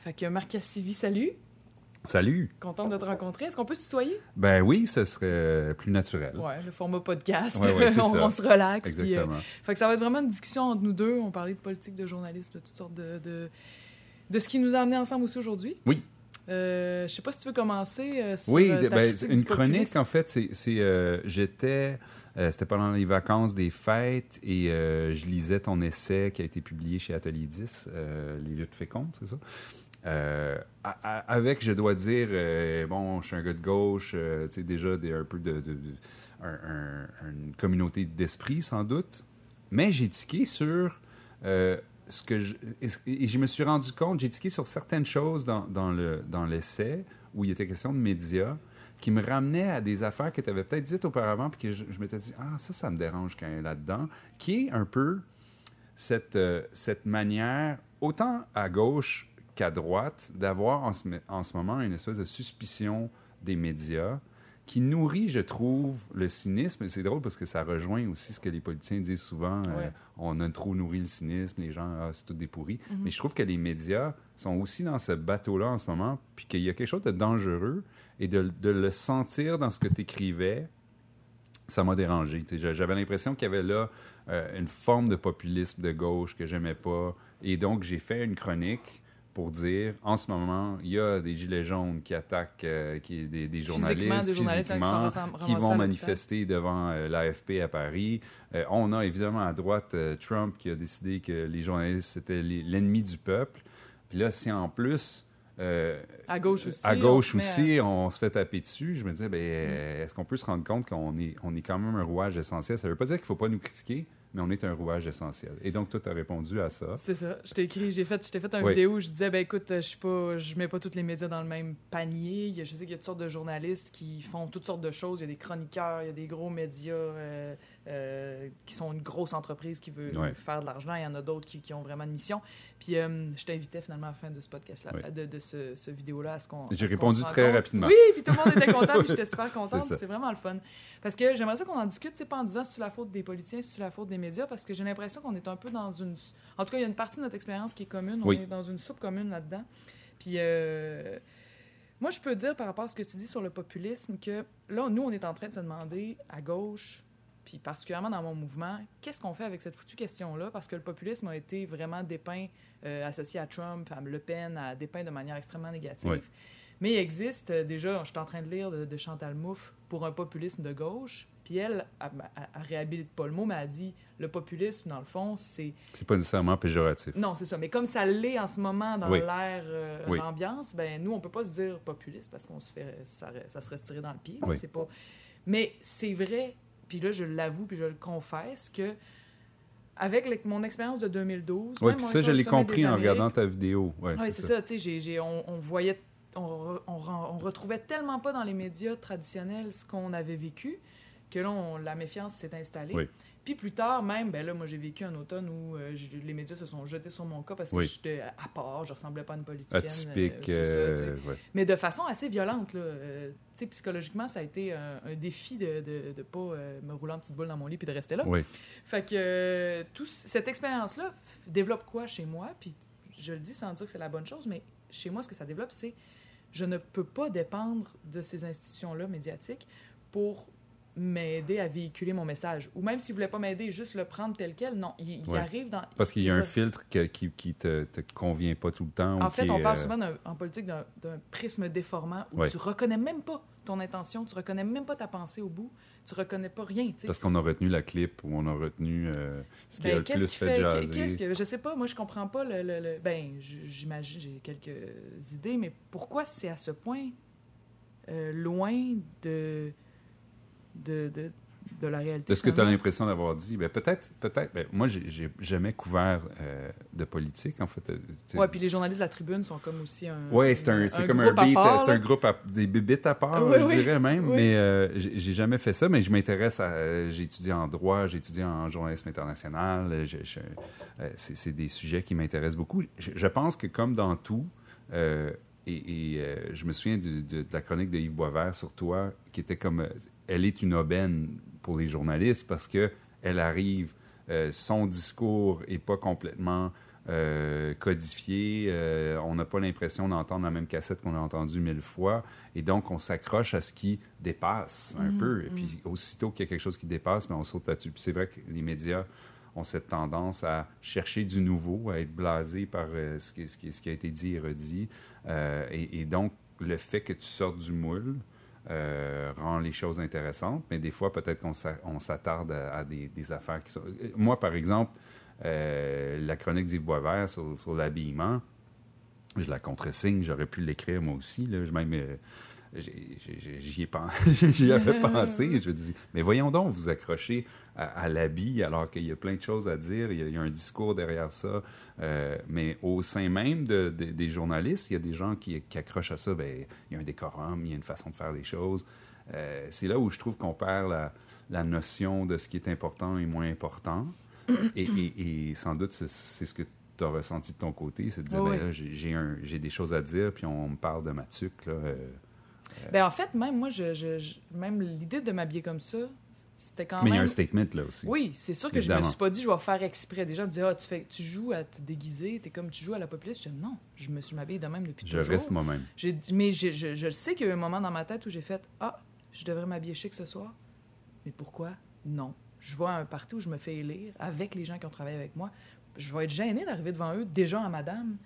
Fait que Marc Cassivi, salut. Salut. Content de te rencontrer. Est-ce qu'on peut se tutoyer? Ben oui, ce serait plus naturel. Ouais, le format podcast. Ouais, ouais, on, ça. on se relaxe. puis, euh, Exactement. fait que ça va être vraiment une discussion entre nous deux. On parlait de politique, de journalisme, de toutes sortes de, de, de ce qui nous a amenés ensemble aussi aujourd'hui. Oui. Euh, je sais pas si tu veux commencer euh, sur Oui, euh, ben, une chronique, en fait, c'est. euh, J'étais. euh, C'était pendant les vacances des fêtes et euh, je lisais ton essai qui a été publié chez Atelier 10, euh, Les luttes fécondes, c'est ça? Euh, avec, je dois dire, euh, bon, je suis un gars de gauche, euh, tu sais, déjà des, un peu de. de- de- un- un- une communauté d'esprit, sans doute. Mais j'ai tiqué sur ce que je. Et je me suis rendu compte, j'ai tiqué sur certaines choses dans, dans le- dans l'essai où il était question de médias qui me ramenaient à des affaires que tu avais peut-être dites auparavant, puis que je, je m'étais dit, ah, ça, ça me dérange quand même là-dedans, qui est un peu cette, cette manière, autant à gauche qu'à droite, d'avoir en ce, en ce moment une espèce de suspicion des médias qui nourrit, je trouve, le cynisme. C'est drôle parce que ça rejoint aussi ce que les politiciens disent souvent. euh, on a trop nourri le cynisme, les gens, ah, c'est tout des pourris. Mhm. Mais je trouve que les médias sont aussi dans ce bateau-là en ce moment, puis qu'il y a quelque chose de dangereux et de, de le sentir dans ce que tu écrivais, ça m'a dérangé. J'avais l'impression qu'il y avait là euh, une forme de populisme de gauche que j'aimais pas. Et donc, j'ai fait une chronique pour dire, en ce moment, il y a des gilets jaunes qui attaquent euh, qui, des, des journalistes, Physiquement, des journalistes qui sont vont manifester devant euh, l'AFP à Paris. Euh, on a évidemment à droite Trump qui a décidé que les journalistes c'était l'ennemi du peuple. Puis là, si en plus euh, À gauche aussi. à on gauche à- aussi, on se fait taper dessus. Je me disais, ben, euh, est-ce qu'on peut se rendre compte qu'on est, on est quand même un rouage essentiel? Ça veut pas dire qu'il faut pas nous critiquer, mais on est un rouage essentiel. Et donc, toi, tu as répondu à ça. C'est ça. Je t'ai écrit, j'ai fait, je t'ai fait une Oui. vidéo où je disais, ben écoute, je suis pas, je mets pas tous les médias dans le même panier. Il y a- Je sais qu'il y a toutes sortes de journalistes qui font toutes sortes de choses. Il y a des chroniqueurs, il y a des gros médias euh, euh, qui sont une grosse entreprise qui veut faire de l'argent. Il y en a d'autres qui, qui ont vraiment une mission. Puis euh, je t'invitais finalement à la fin de ce podcast-là, Oui. de, de ce, ce vidéo-là, à ce qu'on. J'ai répondu très compte. rapidement. Oui, puis tout le monde était content, puis j'étais super contente. C'est vraiment le fun. Parce que j'aimerais ça qu'on en discute, c'est pas en disant si c'est la faute des politiciens, si c'est la faute des médias, parce que j'ai l'impression qu'on est un peu dans une. En tout cas, il y a une partie de notre expérience qui est commune. Oui. On est dans une soupe commune là-dedans. Puis. euh, Moi, je peux dire par rapport à ce que tu dis sur le populisme que là, nous, on est en train de se demander à gauche, puis particulièrement dans mon mouvement, qu'est-ce qu'on fait avec cette foutue question-là? Parce que le populisme a été vraiment dépeint, euh, associé à Trump, à Le Pen, à dépeint de manière extrêmement négative. Oui. Mais il existe, euh, déjà, je suis en train de lire de, de Chantal Mouffe pour un populisme de gauche, puis elle, elle, elle- elle réhabilite pas le mot, mais elle dit le populisme, dans le fond, c'est C'est pas nécessairement péjoratif. non, c'est ça. Mais comme ça l'est en ce moment dans Oui. l'air, euh, Oui. l'ambiance, ben nous, on peut pas se dire populiste parce qu'on se fait, ça, ça serait se tirer dans le pied. ça, Oui. C'est pas. Mais c'est vrai. Puis là, je l'avoue, puis je le confesse que avec le- mon expérience de 2012, Oui, puis ça, je l'ai compris en regardant ta vidéo. Ouais, oui, c'est ça. Tu sais, on, on voyait, on, on, retrouvait tellement pas dans les médias traditionnels ce qu'on avait vécu que là, on- la méfiance s'est installée. Oui. Puis plus tard, même, ben là, moi, j'ai vécu un automne où euh, les médias se sont jetés sur mon cas parce que Oui. j'étais à part, je ressemblais pas à une politicienne. Atypique. euh, ça, euh, ouais. Mais de façon assez violente. Là. Tu sais, psychologiquement, ça a été un, un défi de ne de, pas me rouler en petite boule dans mon lit puis de rester là. Oui. Fait que tout, cette expérience-là développe quoi chez moi? Puis je le dis sans dire que c'est la bonne chose, mais chez moi, ce que ça développe, c'est je ne peux pas dépendre de ces institutions-là médiatiques pour m'aider à véhiculer mon message. Ou même s'ils ne voulaient pas m'aider, juste le prendre tel quel. Non, il, il Ouais. arrive dans... Parce qu'il y a un il- filtre que- qui, qui te, te convient pas tout le temps. En fait, on est, parle euh, souvent en politique d'un prisme déformant où Ouais. tu reconnais même pas ton intention, tu reconnais même pas ta pensée au bout, tu reconnais pas rien. Parce qu'on a retenu la clip ou on a retenu euh, ce qui a Ben, le qu'est-ce plus qui fait fait- jaser. que- je sais pas, moi je comprends pas le. le- le- ben, j'imagine, j'ai quelques idées, mais pourquoi c'est à ce point euh, loin de, de, de, de la réalité? De ce que tu as l'impression d'avoir dit, ben peut-être, peut-être. Ben, moi, j'ai jamais couvert euh, de politique, en fait. euh. Ouais, puis les journalistes de la tribune sont comme aussi un. Ouais, c'est un, c'est comme un beat, part, c'est un groupe, à- des bibites à part, Oui, je oui, dirais même. oui. Mais euh, j'ai jamais fait ça, mais je m'intéresse à. euh, j'ai étudié en droit, j'ai étudié en journalisme international. euh, c'est c'est des sujets qui m'intéressent beaucoup. Je, je pense que comme dans tout, et, et, je me souviens de, de la chronique de Yves Boisvert sur toi, qui était comme. Elle est une aubaine pour les journalistes parce que elle arrive, euh, son discours est pas complètement euh, codifié. euh, on n'a pas l'impression d'entendre la même cassette qu'on a entendue mille fois. Et donc, on s'accroche à ce qui dépasse un peu. Et puis, aussitôt qu'il y a quelque chose qui dépasse, mais on saute là-dessus. Puis c'est vrai que les médias ont cette tendance à chercher du nouveau, à être blasés par euh, ce, qui, ce qui- ce qui a été dit et redit. Et, et donc, le fait que tu sortes du moule euh, rend les choses intéressantes, mais des fois, peut-être qu'on s'a- on s'attarde à, des, affaires qui sont... euh, Moi, par exemple, euh, la chronique d'Yves Boisvert sur, sur l'habillement, je la contresigne, j'aurais pu l'écrire moi aussi. Je même, j'y ai j'y avais pensé. Je me dis, mais voyons donc, vous accrochez à, à l'habit alors qu'il y a plein de choses à dire, il y a, il y a un discours derrière ça. Euh, mais au sein même de- de- des journalistes, il y a des gens qui, qui accrochent à ça. Ben, il y a un décorum, il y a une façon de faire les choses. Euh, c'est là où je trouve qu'on perd la, la notion de ce qui est important et moins important. et, et- et sans doute, c'est ce que tu as ressenti de ton côté, c'est de dire, Oui, ben oui. un- j'ai des choses à dire, puis on me parle de ma tuque. Là, euh. Ben, en fait, même moi, je, je- je- même l'idée de m'habiller comme ça, c'était quand Mais il y a même. un statement là aussi. Oui, c'est sûr que je me Évidemment. suis pas dit je vais faire exprès. Des gens me disaient ah, tu, fais, tu joues à te déguiser, t'es comme tu joues à la populace. Je dis non, je me suis m'habillée de même depuis Je toujours. reste moi-même. J'ai dit, mais je, je, je sais qu'il y a eu un moment dans ma tête où j'ai fait Ah, je devrais m'habiller chic ce soir. Mais pourquoi? Non. Je vois un parti où je me fais élire avec les gens qui ont travaillé avec moi. Je vais être gênée d'arriver devant eux, déjà à madame,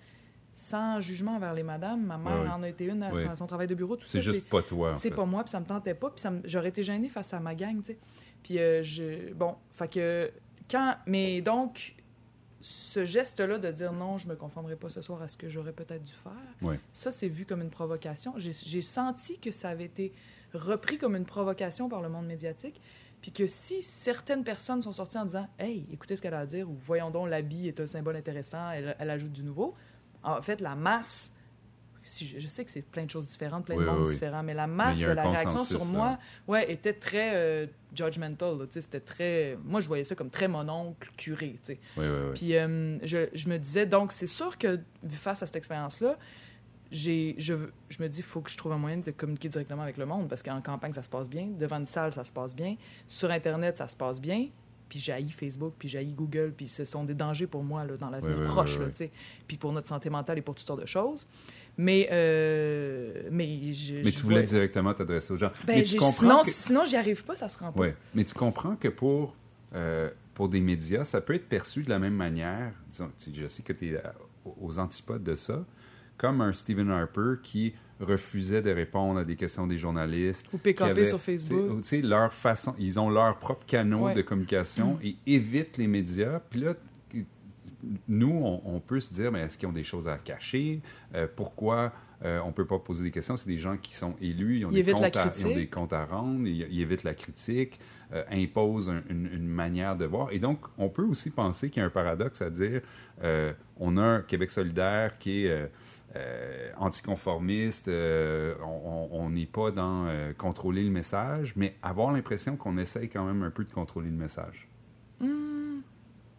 sans jugement envers les madames. Ma mère en a été une à, son, à son travail de bureau, tout C'est ça. juste pas toi. C'est pas moi, puis ça me tentait pas, puis j'aurais été gênée face à ma gang, tu sais. Puis euh, je... Bon, fait que... Quand... Mais donc, ce geste-là de dire non, je me conformerai pas ce soir à ce que j'aurais peut-être dû faire, ça, c'est vu comme une provocation. J'ai j'ai senti que ça avait été repris comme une provocation par le monde médiatique, puis que si certaines personnes sont sorties en disant « Hey, écoutez ce qu'elle a à dire » ou « Voyons donc, l'habit est un symbole intéressant, elle, elle ajoute du nouveau », en fait, la masse... Si je, je sais que c'est plein de choses différentes, plein Oui, de mondes oui. différents, mais la masse de la réaction sur là. moi, ouais, était très euh, judgmental. C'était très. Moi, je voyais ça comme très mon oncle curé. Oui. Puis euh, je, je me disais, donc, c'est sûr que face à cette expérience-là, j'ai, je, je me dis, il faut que je trouve un moyen de communiquer directement avec le monde parce qu'en campagne, ça se passe bien. Devant une salle, ça se passe bien. Sur Internet, ça se passe bien. Puis j'haïs Facebook, puis j'haïs Google, puis ce sont des dangers pour moi là, dans l'avenir Oui, proche, oui, oui. tu sais. puis pour notre santé mentale et pour toutes sortes de choses. Mais, euh, mais, je, Mais je tu voulais vois- directement t'adresser aux gens. Ben, mais tu sinon, que- sinon j'y arrive pas, ça se rend pas. Mais tu comprends que pour, euh, pour des médias, ça peut être perçu de la même manière. Disons, tu- je sais que tu es aux antipodes de ça, comme un Stephen Harper qui refusait de répondre à des questions des journalistes. Ou PKP sur Facebook. Leur façon, ils ont leur propre canot Ouais. de communication et évitent les médias. Puis là, nous, on, on peut se dire, mais est-ce qu'ils ont des choses à cacher? Euh, pourquoi euh, on ne peut pas poser des questions? C'est des gens qui sont élus, ils ont, Ils des comptes, à, ils ont critique. des comptes à rendre, ils, ils évitent la critique, euh, imposent un- une, une manière de voir. Et donc, on peut aussi penser qu'il y a un paradoxe à dire, on a un Québec solidaire qui est... euh, anticonformiste, euh, on- n'est pas dans euh, contrôler le message, mais avoir l'impression qu'on essaye quand même un peu de contrôler le message.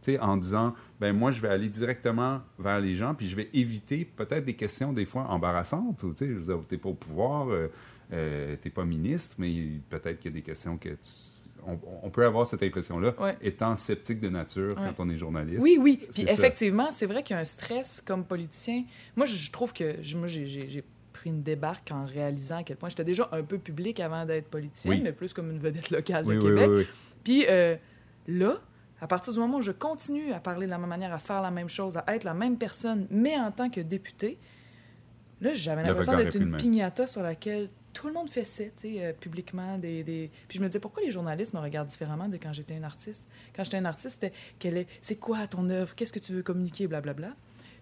Tu sais, en disant, ben moi, je vais aller directement vers les gens, puis je vais éviter peut-être des questions des fois embarrassantes. ou, Tu sais, je veux dire, t'es pas au pouvoir, euh, t'es pas ministre, mais peut-être qu'il y a des questions que... tu- on, on peut avoir cette impression-là, Ouais. étant sceptique de nature Ouais. quand on est journaliste. Oui, oui. Puis effectivement, c'est vrai qu'il y a un stress comme politicien. Moi, je, je trouve que moi, j'ai- pris une débarque en réalisant à quel point j'étais déjà un peu public avant d'être politicien, Oui. mais plus comme une vedette locale Oui, de oui, Québec. oui, oui. Puis euh, là, à partir du moment où je continue à parler de la même manière, à faire la même chose, à être la même personne, mais en tant que député, là, j'avais l'impression d'être une piñata sur laquelle tout le monde fessait, tu sais, euh, publiquement. Des, des... Puis je me disais, pourquoi les journalistes me regardent différemment de quand j'étais un artiste? Quand j'étais un artiste, c'était, c'est quoi ton œuvre? Qu'est-ce que tu veux communiquer? Blablabla.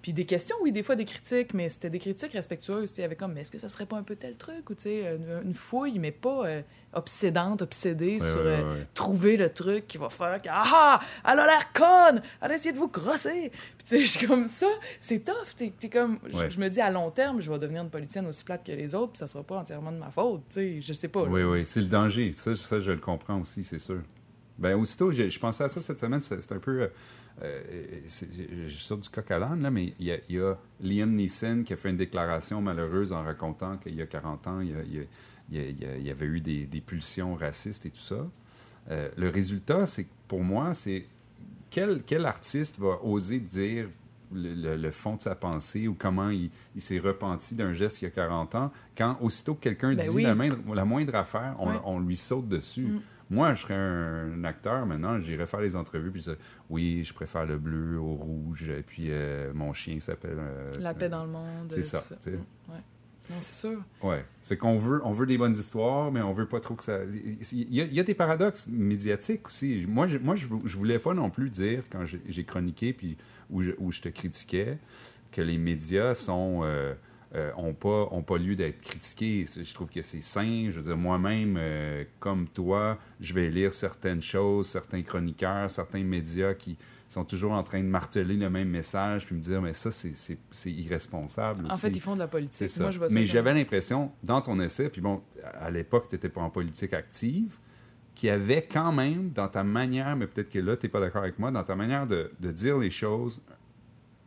Puis des questions, oui, des fois des critiques, mais c'était des critiques respectueuses. Tu sais, il y avait comme, mais est-ce que ça serait pas un peu tel truc? Ou tu sais, une, une fouille, mais pas euh, obsédante, obsédée Ouais, sur ouais, euh, ouais, trouver le truc qui va faire que, ah, elle a l'air conne! Elle a essayé de vous grosser! Puis tu sais, je suis comme ça, c'est tough. T'es, t'es comme, je- me dis à long terme, je vais devenir une politicienne aussi plate que les autres, puis ça sera pas entièrement de ma faute. Tu sais, je sais pas. là. Oui, oui, c'est le danger. Ça, ça, je le comprends aussi, c'est sûr. Ben, aussitôt, je, je pensais à ça cette semaine, c'est un peu. euh, euh, je je sors du coq à l'âne, là, mais il y, a, il y a Liam Neeson qui a fait une déclaration malheureuse en racontant qu'il y a 40 ans, il y, avait eu des, des pulsions racistes et tout ça. Euh, le résultat, c'est pour moi, c'est quel, quel artiste va oser dire le, le- le fond de sa pensée ou comment il, il s'est repenti d'un geste il y a 40 ans, quand aussitôt que quelqu'un Ben dit oui. la, moindre, la moindre affaire, on lui saute dessus. Mm. Moi, je serais un, un acteur maintenant, j'irais faire les entrevues, puis je dirais, oui, je préfère le bleu au rouge, et puis euh, mon chien s'appelle... euh, La paix dans le monde. c'est ça, Ouais. Non, c'est sûr. Ouais. Ça fait qu'on veut, on veut des bonnes histoires, mais on veut pas trop que ça. Il y a, il y a des paradoxes médiatiques aussi. Moi, je, moi, je, vou- je voulais pas non plus dire, quand j'ai j'ai chroniqué, puis où je, où je te critiquais, que les médias sont. euh, euh, ont pas, ont pas lieu d'être critiqués. Je trouve que c'est sain. Je veux dire, moi-même, euh, comme toi, je vais lire certaines choses, certains chroniqueurs, certains médias qui sont toujours en train de marteler le même message, puis me dire, mais ça, c'est- irresponsable. En fait, ils font de la politique. ça. Moi, je vois ça Mais j'avais l'impression, dans ton essai, puis bon, à l'époque, tu n'étais pas en politique active, qu'il y avait quand même, dans ta manière, mais peut-être que là, tu n'es pas d'accord avec moi, dans ta manière de, de dire les choses,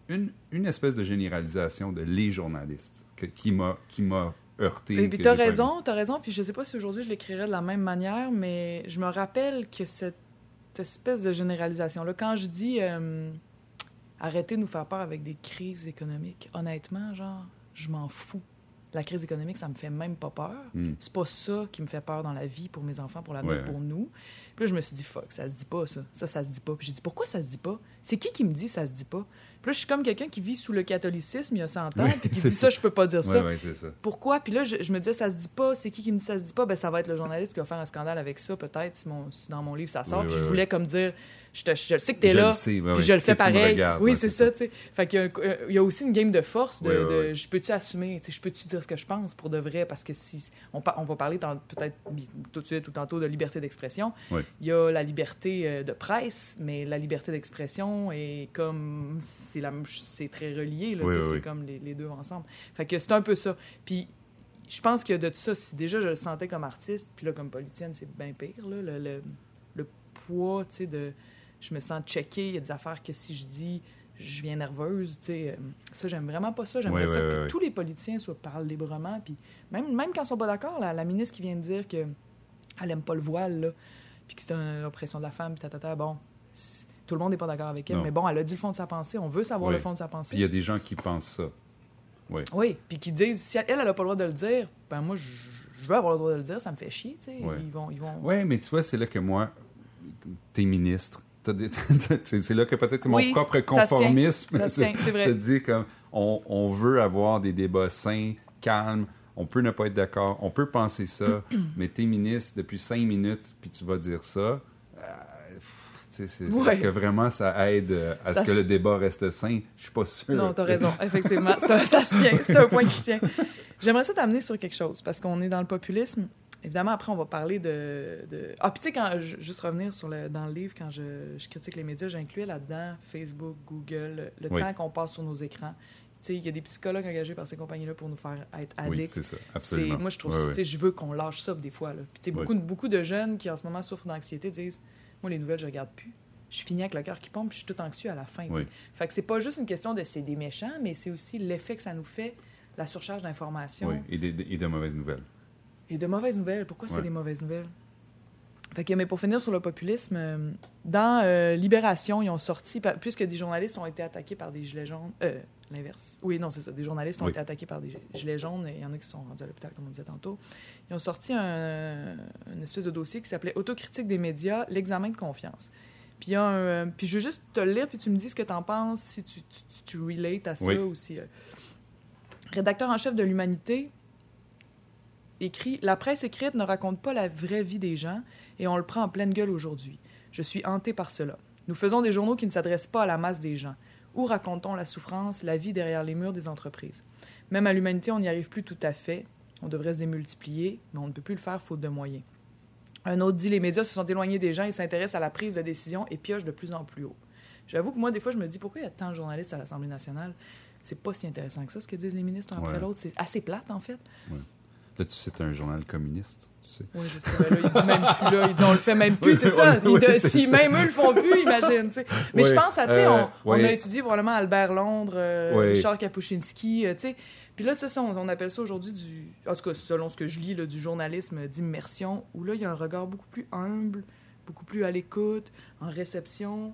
une, une espèce de généralisation de les journalistes que- qui m'a qui m'a heurté. Et puis t'as raison, t'as raison. Puis je sais pas si aujourd'hui je l'écrirais de la même manière, mais je me rappelle que cette espèce de généralisation-là, quand je dis euh, arrêtez de nous faire peur avec des crises économiques, honnêtement, genre, je m'en fous. La crise économique, ça me fait même pas peur. Hmm. C'est pas ça qui me fait peur dans la vie pour mes enfants, pour l'avenir, Ouais. pour nous. Puis là, je me suis dit, fuck, ça se dit pas, ça. Ça, ça se dit pas. Puis j'ai dit, pourquoi ça se dit pas? C'est qui qui me dit ça se dit pas? Puis là, je suis comme quelqu'un qui vit sous le catholicisme il y a 100 ans, Oui, puis qui dit ça, je peux pas dire ça ça. pourquoi? Puis là, je, je me disais, ça se dit pas. C'est qui qui me dit ça se dit pas? Ben, ça va être le journaliste qui va faire un scandale avec ça, peut-être, si, dans mon livre ça sort. Puis je voulais comme dire, je, te, je sais que t'es là, le sais, ouais, puis je le fais pareil. regardes, oui, c'est ça, tu sais. Fait qu'il y euh, il y a aussi une game de force de, je peux-tu assumer, tu sais, je peux-tu dire ce que je pense pour de vrai? Parce que si on, on va parler peut-être tout de suite ou tantôt de liberté d'expression, il y a la liberté euh, de presse, mais la liberté d'expression est comme. C'est la- c'est très relié, là, Oui, oui, c'est oui. comme les, les deux ensemble. Fait que c'est un peu ça. Puis je pense que de tout ça, si déjà je le sentais comme artiste, puis là, comme politicienne, c'est bien pire, là, le, le, le poids, tu sais, de. Je me sens checkée, il y a des affaires que si je dis, je viens nerveuse, tu sais. euh, Ça, j'aime vraiment pas ça. J'aimerais Ouais, ça ouais, que ouais, tous les politiciens soient parlent librement, puis même, même quand ils sont pas d'accord, la, la ministre qui vient de dire que elle aime pas le voile, là, puis que c'est une oppression de la femme, puis tatata, bon, tout le monde n'est pas d'accord avec elle, Non. mais bon, elle a dit le fond de sa pensée, on veut savoir Oui. le fond de sa pensée. Il y a des gens qui pensent ça. Oui. Oui, puis qui disent, si elle, elle a pas le droit de le dire, ben moi, je, veux avoir le droit de le dire, ça me fait chier, tu sais. Ouais. Ils vont... Ils vont... Oui, mais tu vois, c'est là que moi, t'es ministre. C'est là que peut-être mon Oui, propre se conformisme Ça se tient, c'est vrai. se dit comme on, on veut avoir des débats sains, calmes. On peut ne pas être d'accord, on peut penser ça, mais t'es ministre depuis cinq minutes, puis tu vas dire ça. euh, c'est- Ouais. Est-ce que vraiment ça aide euh, à Ça ce que le débat reste sain? Je suis pas sûr. Non, t'as raison, effectivement. Un- ça se tient, c'est un point qui se tient. J'aimerais ça t'amener sur quelque chose, parce qu'on est dans le populisme. Évidemment, après, on va parler de... de... Ah, puis tu sais, quand... Juste revenir sur le... dans le livre, quand je, je critique les médias, j'incluais là-dedans Facebook, Google, le Oui. temps qu'on passe sur nos écrans. Tu sais, il y a des psychologues engagés par ces compagnies-là pour nous faire être Oui, addicts. c'est ça, absolument. moi, je trouve, ouais. sais, je veux qu'on lâche ça des fois. Là. Puis, tu sais, Ouais. beaucoup, beaucoup de jeunes qui en ce moment souffrent d'anxiété disent Moi, les nouvelles, je regarde plus. Je finis avec le cœur qui pompe, puis je suis tout anxieux à la fin. Oui. Fait que c'est pas juste une question de c'est des méchants, mais c'est aussi l'effet que ça nous fait, la surcharge d'informations Oui, et, des- et de mauvaises nouvelles. et de mauvaises nouvelles. Pourquoi c'est des mauvaises nouvelles? Fait que, mais pour finir sur le populisme, euh, dans euh, Libération, ils ont sorti, puisque des journalistes ont été attaqués par des gilets jaunes, euh, l'inverse. Oui, non, c'est ça. Des journalistes ont Oui. été attaqués par des gilets jaunes, et il y en a qui sont rendus à l'hôpital, comme on disait tantôt. Ils ont sorti un, une espèce de dossier qui s'appelait Autocritique des médias, l'examen de confiance. Puis, il y a un, euh, puis je veux juste te le lire, puis tu me dis ce que tu en penses, si tu, tu, tu, tu relates à ça Oui. ou si. euh, Rédacteur en chef de l'Humanité écrit La presse écrite ne raconte pas la vraie vie des gens et on le prend en pleine gueule aujourd'hui. Je suis hanté par cela. Nous faisons des journaux qui ne s'adressent pas à la masse des gens. Où raconte-t-on la souffrance, la vie derrière les murs des entreprises Même à l'humanité, on n'y arrive plus tout à fait. On devrait se démultiplier, mais on ne peut plus le faire faute de moyens. Un autre dit Les médias se sont éloignés des gens et s'intéressent à la prise de décision et piochent de plus en plus haut. J'avoue que moi, des fois, je me dis pourquoi il y a tant de journalistes à l'Assemblée nationale? C'est pas si intéressant que ça, ce que disent les ministres un après Ouais. l'autre. C'est assez plate, en fait. Là, tu c'est un journal communiste, tu sais. Oui, je sais. ben là, il dit même plus, là. Il dit on le fait même plus, c'est ça. Oui, de- si ça. même eux le font plus, imagine. Mais je pense à, tu sais, euh, on, a étudié probablement Albert Londres, euh. Richard Kapuscinski, euh, tu sais. Puis là, ça, on, on appelle ça aujourd'hui du... En tout cas, selon ce que je lis, là, du journalisme d'immersion, où là, il y a un regard beaucoup plus humble, beaucoup plus à l'écoute, en réception.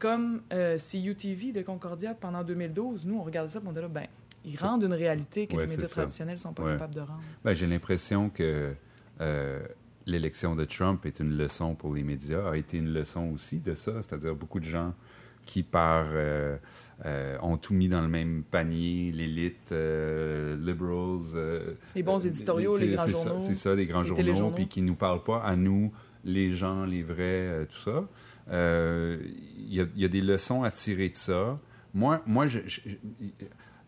comme euh, CUTV de Concordia pendant 2012, nous, on regardait ça on était là, ben, ils rendent une réalité que Ouais, les médias traditionnels sont pas Ouais. capables de rendre. Ben, J'ai l'impression que l'élection de Trump est une leçon pour les médias, a été une leçon aussi de ça, c'est-à-dire beaucoup de gens qui, par, euh, euh, ont tout mis dans le même panier, l'élite, euh, liberals. euh, Les bons euh, éditoriaux, les grands journaux, C'est ça, les grands les journaux, puis qui nous parlent pas à nous, les gens, les vrais, euh, tout ça. Euh, Il y, a, il y a des leçons à tirer de ça. Moi, moi je-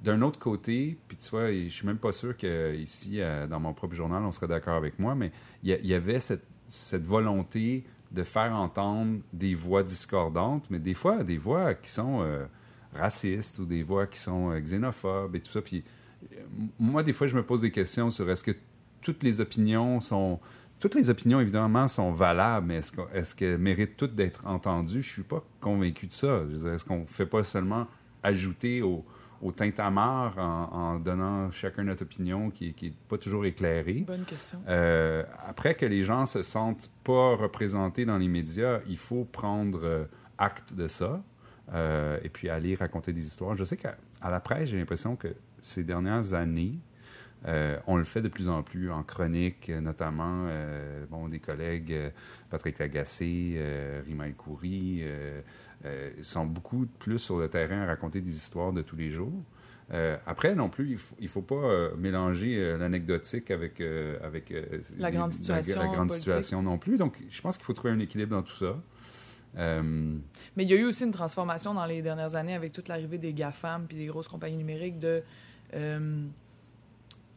d'un autre côté, puis tu vois, je suis même pas sûr que ici, euh, dans mon propre journal, on serait d'accord avec moi, mais il y, avait cette, volonté de faire entendre des voix discordantes, mais des fois, des voix qui sont euh, racistes ou des voix qui sont euh, xénophobes et tout ça. Puis moi, des fois, je me pose des questions sur est-ce que toutes les opinions sont... Toutes les opinions, évidemment, sont valables, mais est-ce que- est-ce qu'elles méritent toutes d'être entendues? Je suis pas convaincu de ça. Est-ce qu'on fait pas seulement ajouter au, au tintamarre en, en donnant chacun notre opinion qui n'est pas toujours éclairée? Bonne question. Euh, après que les gens se sentent pas représentés dans les médias, il faut prendre euh, acte de ça euh, et puis aller raconter des histoires. Je sais qu'à la presse, j'ai l'impression que ces dernières années, euh, on le fait de plus en plus en chronique, notamment bon, des collègues, Patrick Lagacé, Rima El Khoury, euh, sont beaucoup plus sur le terrain à raconter des histoires de tous les jours. Euh, après, non plus, il ne faut, faut pas euh, mélanger euh, l'anecdotique avec, avec La les- grande situation la, grande situation non plus. Donc, je pense qu'il faut trouver un équilibre dans tout ça. Mais il y a eu aussi une transformation dans les dernières années avec toute l'arrivée des GAFAM puis des grosses compagnies numériques de...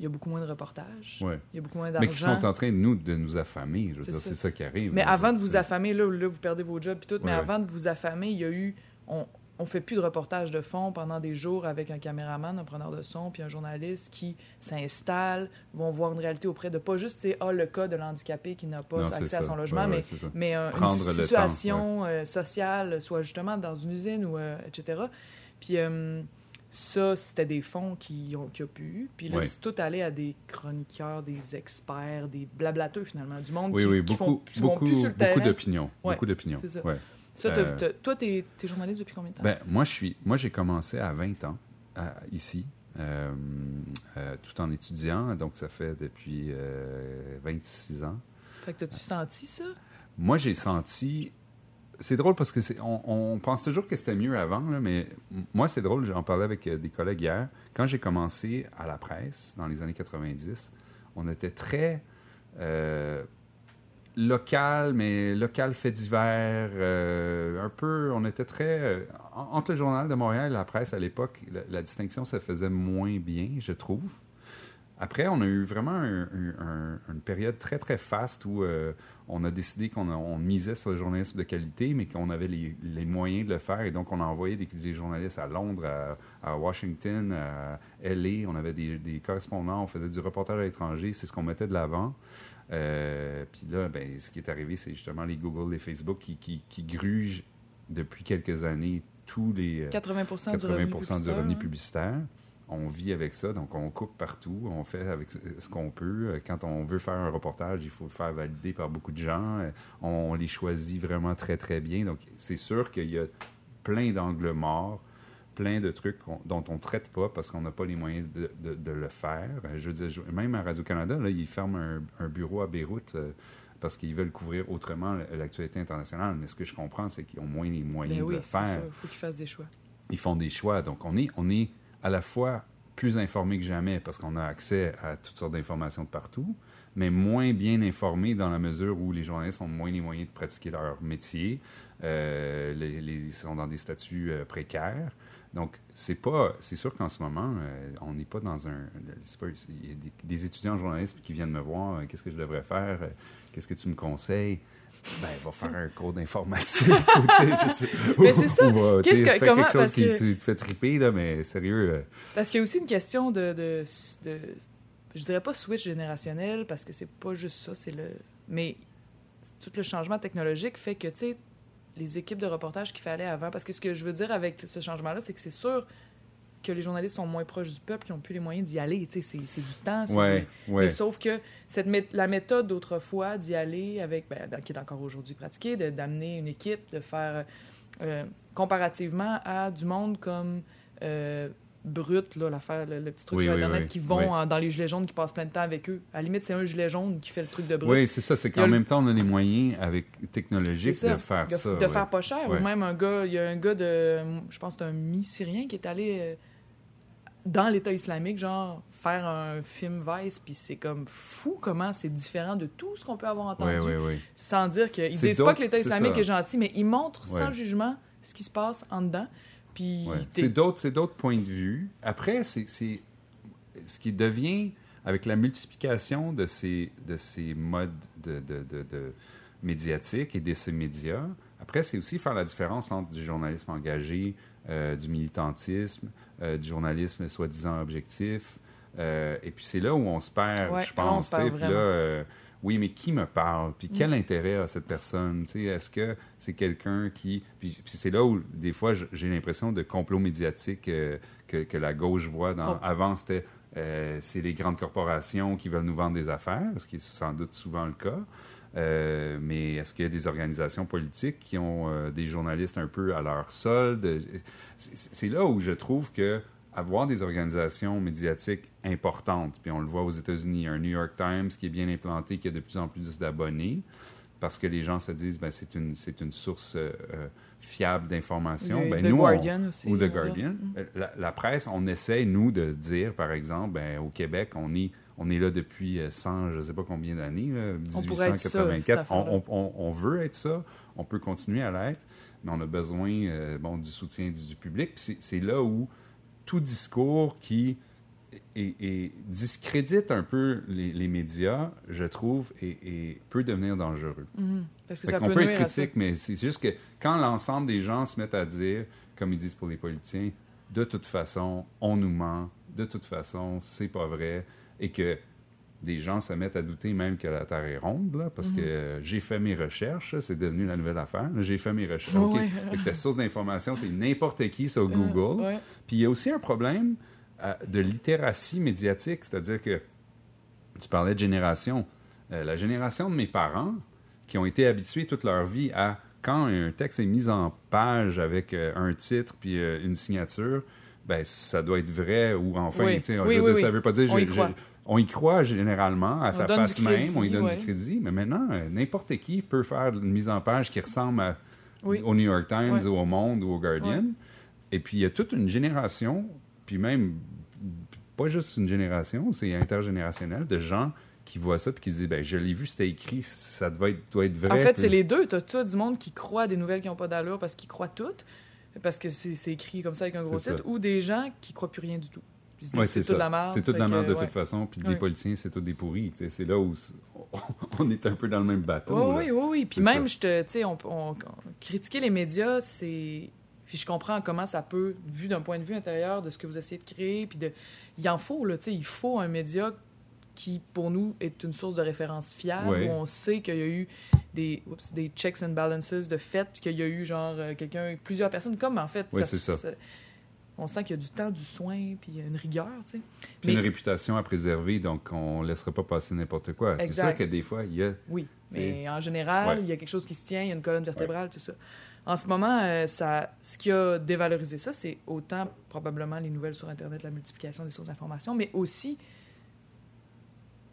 il y a beaucoup moins de reportages. ouais. Il y a beaucoup moins Mais qui sont d'argent. en train de nous, de nous affamer. Je veux C'est dire, ça. c'est ça qui arrive. Mais là. avant de vous affamer, là, là vous perdez vos jobs et tout, mais Ouais, avant de vous affamer, il y a eu... On, on fait plus de reportages de fond pendant des jours avec un caméraman, un preneur de son, puis un journaliste qui s'installe, vont voir une réalité auprès de pas juste, c'est ah, le cas de l'handicapé qui n'a pas Non, accès à son logement, Ouais, mais mais euh, une temps, situation euh, sociale, soit justement dans une usine ou euh, etc. Puis ça, c'était des fonds qui ont, qui ont pu eu. Puis là, c'est tout allé à des chroniqueurs, des experts, des blablateux finalement, du monde Oui, qui, oui, qui beaucoup, font, qui beaucoup, plus sur le beaucoup d'opinions. Ouais, Beaucoup d'opinions. c'est ça. Ouais. Ça, t'as- Euh, toi, t'es es journaliste depuis combien de temps? Ben, moi, je suis, moi, j'ai commencé à 20 ans, à- ici, euh, euh, tout en étudiant. Donc, ça fait depuis euh, 26 ans. fait que t'as-tu senti ça? Moi, j'ai senti. C'est drôle parce que on, on pense toujours que c'était mieux avant, là, mais moi, c'est drôle. J'en parlais avec euh, des collègues hier. Quand j'ai commencé à la presse dans les années 90, on était très euh, local, mais local fait divers. euh, un peu, on était très. en- entre le journal de Montréal et la presse à l'époque, la distinction se faisait moins bien, je trouve. Après, on a eu vraiment un- un- un- une période très, très faste où euh, on a décidé qu'on on misait sur le journalisme de qualité, mais qu'on avait les, les moyens de le faire. Et donc, on a envoyé des, des journalistes à Londres, à, à Washington, à LA. On avait des, des correspondants, on faisait du reportage à l'étranger. C'est ce qu'on mettait de l'avant. Euh, Puis là, ben, ce qui est arrivé, c'est justement les Google, les Facebook qui, qui, qui grugent depuis quelques années tous les... euh, 80 du revenu 80 du publicitaire, revenu hein? On vit avec ça, donc on coupe partout, on fait avec ce- qu'on peut. Quand on veut faire un reportage, il faut le faire valider par beaucoup de gens. On les choisit vraiment très, très bien. Donc, c'est sûr qu'il y a plein d'angles morts, plein de trucs dont on ne traite pas parce qu'on n'a pas les moyens de, de- de le faire. Je veux dire, je- même à Radio-Canada, là, ils ferment un, un bureau à Beyrouth euh, parce qu'ils veulent couvrir autrement l'actualité internationale. Mais ce que je comprends, c'est qu'ils ont moins les moyens Ben de le faire. Il faut qu'ils fassent des choix. ils font des choix. Donc, on est, on est à la fois plus informé que jamais parce qu'on a accès à toutes sortes d'informations de partout, mais moins bien informé dans la mesure où les journalistes ont moins les moyens de pratiquer leur métier. Euh, les, les- ils sont dans des statuts euh, précaires. Donc, c'est pas. C'est sûr qu'en ce moment, euh, on n'est pas dans un. Il y a des, étudiants en journalisme qui viennent me voir. euh, Qu'est-ce que je devrais faire Qu'est-ce que tu me conseilles? Ben, va faire un cours d'informatique. Mais c'est ça. ou Qu'est-ce que- comment- quelque chose parce qui que- te, fait triper, là, mais sérieux. euh, Parce qu'il y a aussi une question de, de, de- je dirais pas switch générationnel parce que c'est pas juste ça, c'est le mais tout le changement technologique fait que tu sais les équipes de reportage qu'il fallait avant parce que ce que je veux dire avec ce changement là, c'est que c'est sûr que les journalistes sont moins proches du peuple, ils ont plus les moyens d'y aller, c'est c'est du temps, c'est Ouais, des- ouais. Mais sauf que cette la méthode d'autrefois d'y aller avec ben, qui est encore aujourd'hui pratiquée, d'amener une équipe, de faire Euh, comparativement à du monde comme euh, Brut, là, l'affaire, le, le petit truc Oui, sur Internet oui. qui vont en- dans les gilets jaunes, qui passent plein de temps avec eux. À la limite, c'est un gilet jaune qui fait le truc de Brut. Oui, c'est ça. C'est qu'en le- même temps, on a les moyens avec technologiques ça, de faire de, ça. de ouais. faire pas cher. Ou même un gars, il y a un gars de, je pense que c'est un mi-syrien qui est allé euh, dans l'État islamique, genre, faire un film Vice, puis c'est comme fou comment c'est différent de tout ce qu'on peut avoir entendu. Oui, oui, oui. Sans dire qu'ils disent pas que l'État islamique est gentil, mais ils montrent sans jugement ce qui se passe en dedans. Puis C'est d'autres, points de vue. Après, c'est, c'est- ce qui devient avec la multiplication de ces, de ces modes de, de, de- de médiatiques et de ces médias. Après, c'est aussi faire la différence entre du journalisme engagé, euh, du militantisme, euh, du journalisme soi-disant objectif. Euh, et puis c'est là où on se perd, Ouais, je pense. se perd. Puis là, euh, oui, mais qui me parle? Puis Mm. quel intérêt a cette personne? Est-ce que c'est quelqu'un qui... Puis, puis c'est là où, des fois, j'ai l'impression de complot médiatique que, que la gauche voit. Dans... Avant, c'était... c'est les grandes corporations qui veulent nous vendre des affaires, ce qui est sans doute souvent le cas. Euh, mais est-ce qu'il y a des organisations politiques qui ont euh, des journalistes un peu à leur solde? C'est là où je trouve que avoir des organisations médiatiques importantes, puis on le voit aux États-Unis, un New York Times qui est bien implanté, qui a de plus en plus d'abonnés, parce que les gens se disent ben c'est une c'est une source euh, fiable d'information. Le- Ben, on- Guardian aussi, ou The. Guardian. Mm. La, la presse, on essaie nous de dire par exemple, ben, au Québec, on est on est là depuis euh, 100, je ne sais pas combien d'années, là, On pourrait être ça, cette 1884. affaire-là. on, on- on veut être ça, on peut continuer à l'être, mais on a besoin euh, bon, du soutien du, du public. C'est- là où tout discours qui et, et discrédite un peu les, les médias, je trouve, et, et peut devenir dangereux. Mhm. Parce que qu'on peut être critique, mais c'est juste que quand l'ensemble des gens se mettent à dire, comme ils disent pour les politiciens, de toute façon, on nous ment, de toute façon, c'est pas vrai, et que des gens se mettent à douter même que la Terre est ronde, là, parce que euh, j'ai fait mes recherches, c'est devenu la nouvelle affaire, j'ai fait mes recherches. Ouais, OK. ouais. Ta source d'information, c'est n'importe qui sur Google. Ouais. Puis il y a aussi un problème euh, de littératie médiatique, c'est-à-dire que tu parlais de génération. Euh, la génération de mes parents, qui ont été habitués toute leur vie à quand un texte est mis en page avec euh, un titre puis euh, une signature, ben ça doit être vrai ou enfin, Oui. tu sais, Oui, oui, ça veut pas dire On y croit. généralement à On sa face même, crédit, on y donne ouais. du crédit, mais maintenant euh, n'importe qui peut faire une mise en page qui ressemble à- Oui. au New York Times Ouais. ou au Monde ou au Guardian. Ouais. Et puis il y a toute une génération, puis même pas juste une génération, c'est intergénérationnel de gens qui voient ça puis qui se disent ben je l'ai vu, c'était écrit, ça doit être, doit être vrai. En fait, Puis- c'est les deux. T'as tout du monde qui croit à des nouvelles qui n'ont pas d'allure parce qu'ils croient toutes, parce que c'est écrit comme ça avec un gros titre, ça. ou des gens qui croient plus rien du tout. Puis Ouais, c'est tout de ça. la merde. C'est tout de la merde de ouais. toute façon. Puis les politiciens, c'est tous des pourris. C'est là où on est un peu dans le même bateau. Oui, oui, oui. Puis même, ça. je te, on, on- on- critiquer les médias, c'est. Puis je comprends comment ça peut, vu d'un point de vue intérieur de ce que vous essayez de créer, puis de. Il en faut, là, tu sais, il faut un média qui, pour nous, est une source de référence fiable, Ouais. où on sait qu'il y a eu des, des checks and balances de fait, puis qu'il y a eu, genre, euh, quelqu'un, plusieurs personnes, comme en fait. Ouais, c'est ça. On sent qu'il y a du temps, du soin, puis une rigueur, tu sais. Puis Mais- une réputation à préserver, donc on ne laissera pas passer n'importe quoi. C'est sûr que des fois, il y a. Oui, T'sais, mais en général, ouais. il y a quelque chose qui se tient, il y a une colonne vertébrale, tout ça. En ce moment, euh, ça, ce qui a dévalorisé ça, c'est autant probablement les nouvelles sur Internet, la multiplication des sources d'information, mais aussi,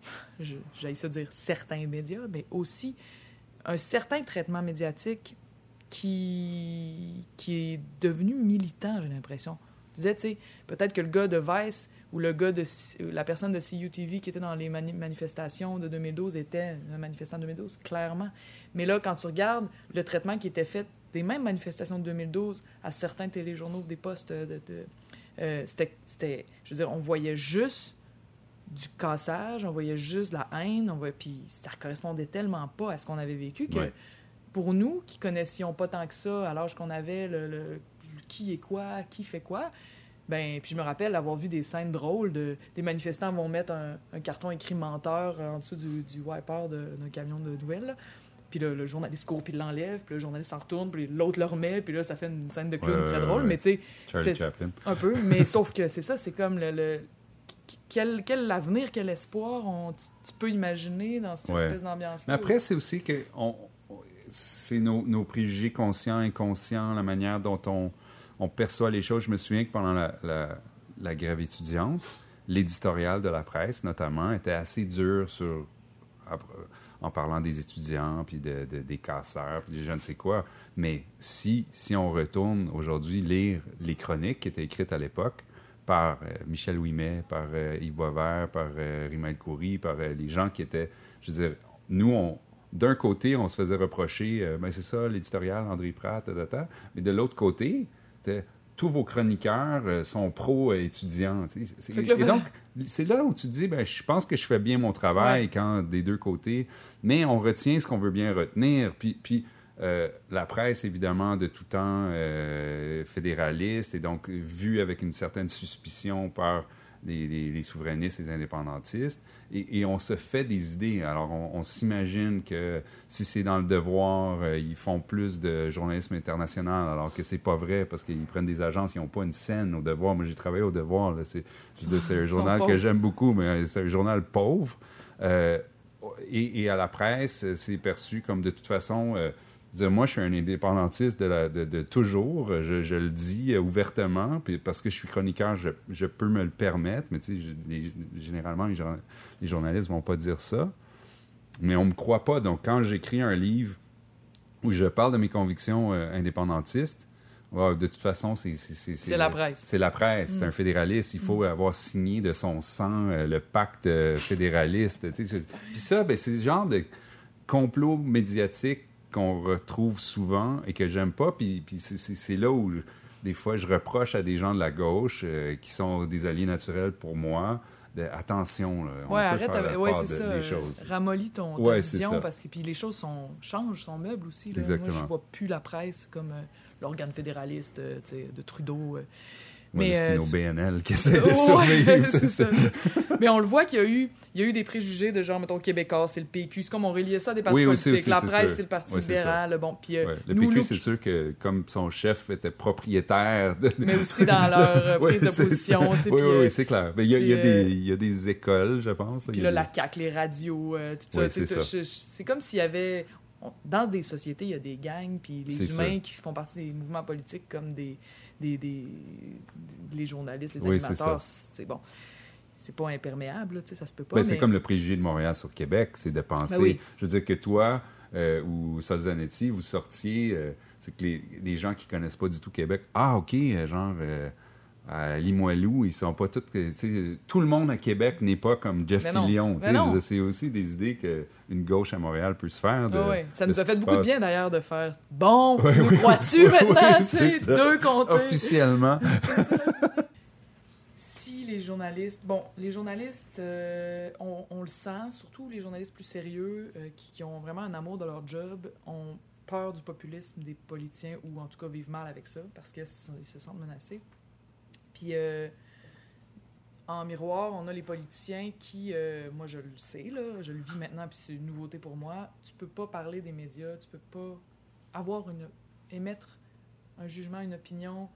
j'aille ça dire certains médias, mais aussi un certain traitement médiatique qui, qui est devenu militant, j'ai l'impression. Disais, tu sais, peut-être que le gars de Vice ou le gars de la personne de CUTV qui était dans les mani- manifestations de 2012 était un manifestant de 2012, clairement. Mais là, quand tu regardes le traitement qui était fait des mêmes manifestations de 2012 à certains téléjournaux, des postes de... de- euh, c'était, je veux dire, on voyait juste du cassage, on voyait juste de la haine, on voyait, puis ça correspondait tellement pas à ce qu'on avait vécu que Ouais. pour nous, qui connaissions pas tant que ça à l'âge qu'on avait, le, le- qui est quoi, qui fait quoi, ben, puis je me rappelle avoir vu des scènes drôles de des manifestants vont mettre un, un carton écrit menteur euh, en dessous du, du wiper d'un camion de nouvelles. là. Puis le journaliste court puis il l'enlève, puis le journaliste s'en retourne, puis l'autre le remet, puis là, ça fait une scène de clown Ouais, très ouais, drôle. ouais. Mais tu sais, un peu, mais sauf que c'est ça, c'est comme le, le- quel, quel avenir, quel espoir on, tu, tu peux imaginer dans cette Ouais. espèce d'ambiance-là. Mais après, c'est aussi que on, c'est nos, nos préjugés conscients, inconscients, la manière dont on, on perçoit les choses. Je me souviens que pendant la, la, grève étudiante, l'éditorial de la presse, notamment, était assez dur sur en parlant des étudiants, puis de, de- des casseurs, puis je ne sais quoi. Mais si, si on retourne aujourd'hui lire les chroniques qui étaient écrites à l'époque par euh, Michel Ouimet, par euh, Yves Boisvert, par euh, Rima El Khoury, par euh, les gens qui étaient... Je veux dire, nous, d'un côté, on se faisait reprocher, euh, ben c'est ça, l'éditorial, André Pratt, ta, ta, ta. mais de l'autre côté, c'était tous vos chroniqueurs euh, sont pro-étudiants. là, Et donc, c'est là où tu te dis, ben, je pense que je fais bien mon travail quand des deux côtés, mais on retient ce qu'on veut bien retenir. Puis, puis euh, la presse, évidemment, de tout temps euh, fédéraliste et donc vue avec une certaine suspicion par les, les- les souverainistes et les indépendantistes. Et, et on se fait des idées. Alors, on, on s'imagine que si c'est dans le devoir, euh, ils font plus de journalisme international, alors que c'est pas vrai parce qu'ils prennent des agences, ils n'ont pas une scène au devoir. Moi, j'ai travaillé au devoir. là. C'est, un journal que j'aime beaucoup, mais c'est un journal pauvre. Euh, et, et à la presse, c'est perçu comme de toute façon. euh, dire, moi, je suis un indépendantiste de, la- de- de toujours. Je, je le dis euh, ouvertement, puis parce que je suis chroniqueur, je, je peux me le permettre. Mais tu sais, les- généralement, les, jour- les journalistes vont pas dire ça. Mais on me croit pas. Donc, quand j'écris un livre où je parle de mes convictions euh, indépendantistes, ouais, de toute façon, c'est c'est- la presse. c'est la presse, c'est Mm. un fédéraliste. Il faut avoir signé de son sang euh, le pacte euh, fédéraliste. Puis ça, ben, c'est le genre de complot médiatique qu'on retrouve souvent et que j'aime pas. Puis, puis c'est- là où, des fois, je reproche à des gens de la gauche euh, qui sont des alliés naturels pour moi. De, attention, là, on Ouais, peut arrête faire la ouais, part c'est de- ça. des euh, choses. Ramollis ton, ta Ouais, vision parce que puis les choses sont, changent, sont meubles aussi. Là. Exactement. Moi, je vois plus la presse comme euh, l'organe fédéraliste de Trudeau. Ouais, Mais, c'est euh, nos su- BNL qui essaient de Ouais, survivre, c'est c'est ça. Mais on le voit qu'il y a eu, il y a eu des préjugés de genre, mettons, Québécois, c'est le PQ. C'est comme on reliait ça à des partis Oui, politiques. aussi, la presse, c'est le Parti Ouais, c'est libéral. Bon, puis euh, Ouais, Le nous, PQ, c'est sûr que comme son chef était propriétaire de, mais aussi dans leur euh, Oui, prise de position. Oui, oui, euh, oui, c'est clair. Mais il y, y y a des écoles, je pense. Puis là, la CAQ, les radios, euh, tout ça. Ouais, c'est ça. comme s'il y avait... Dans des sociétés, il y a des gangs, puis les humains qui font partie des mouvements politiques comme des... des, des- les journalistes, les Oui, c'est animateurs, c'est bon. C'est pas imperméable, là, tu sais, ça se peut pas. Ben, mais... C'est comme le préjugé de Montréal sur Québec, c'est de penser. Ben oui. Je veux dire que toi euh, ou Solzanetti, vous sortiez, euh, c'est que les, les gens qui connaissent pas du tout Québec, ah, OK, euh, genre. euh, à Limoilou, ils sont pas tous. Tout le monde à Québec n'est pas comme Jeff. Fillion. C'est aussi des idées qu'une gauche à Montréal peut se faire. De, Ah Ça de nous a fait beaucoup de bien d'ailleurs de faire Bon, Ouais, nous oui, crois-tu oui, maintenant? oui. Deux comtés. Officiellement. Si les journalistes. Bon, les journalistes, euh, on, on le sent, surtout les journalistes plus sérieux, euh, qui, qui ont vraiment un amour de leur job, ont peur du populisme des politiciens ou en tout cas vivent mal avec ça parce qu'ils se sentent menacés. Puis euh, en miroir, on a les politiciens qui, euh, moi je le sais, là, je le vis maintenant, puis c'est une nouveauté pour moi. Tu peux pas parler des médias, tu peux pas avoir une. émettre un jugement, une opinion,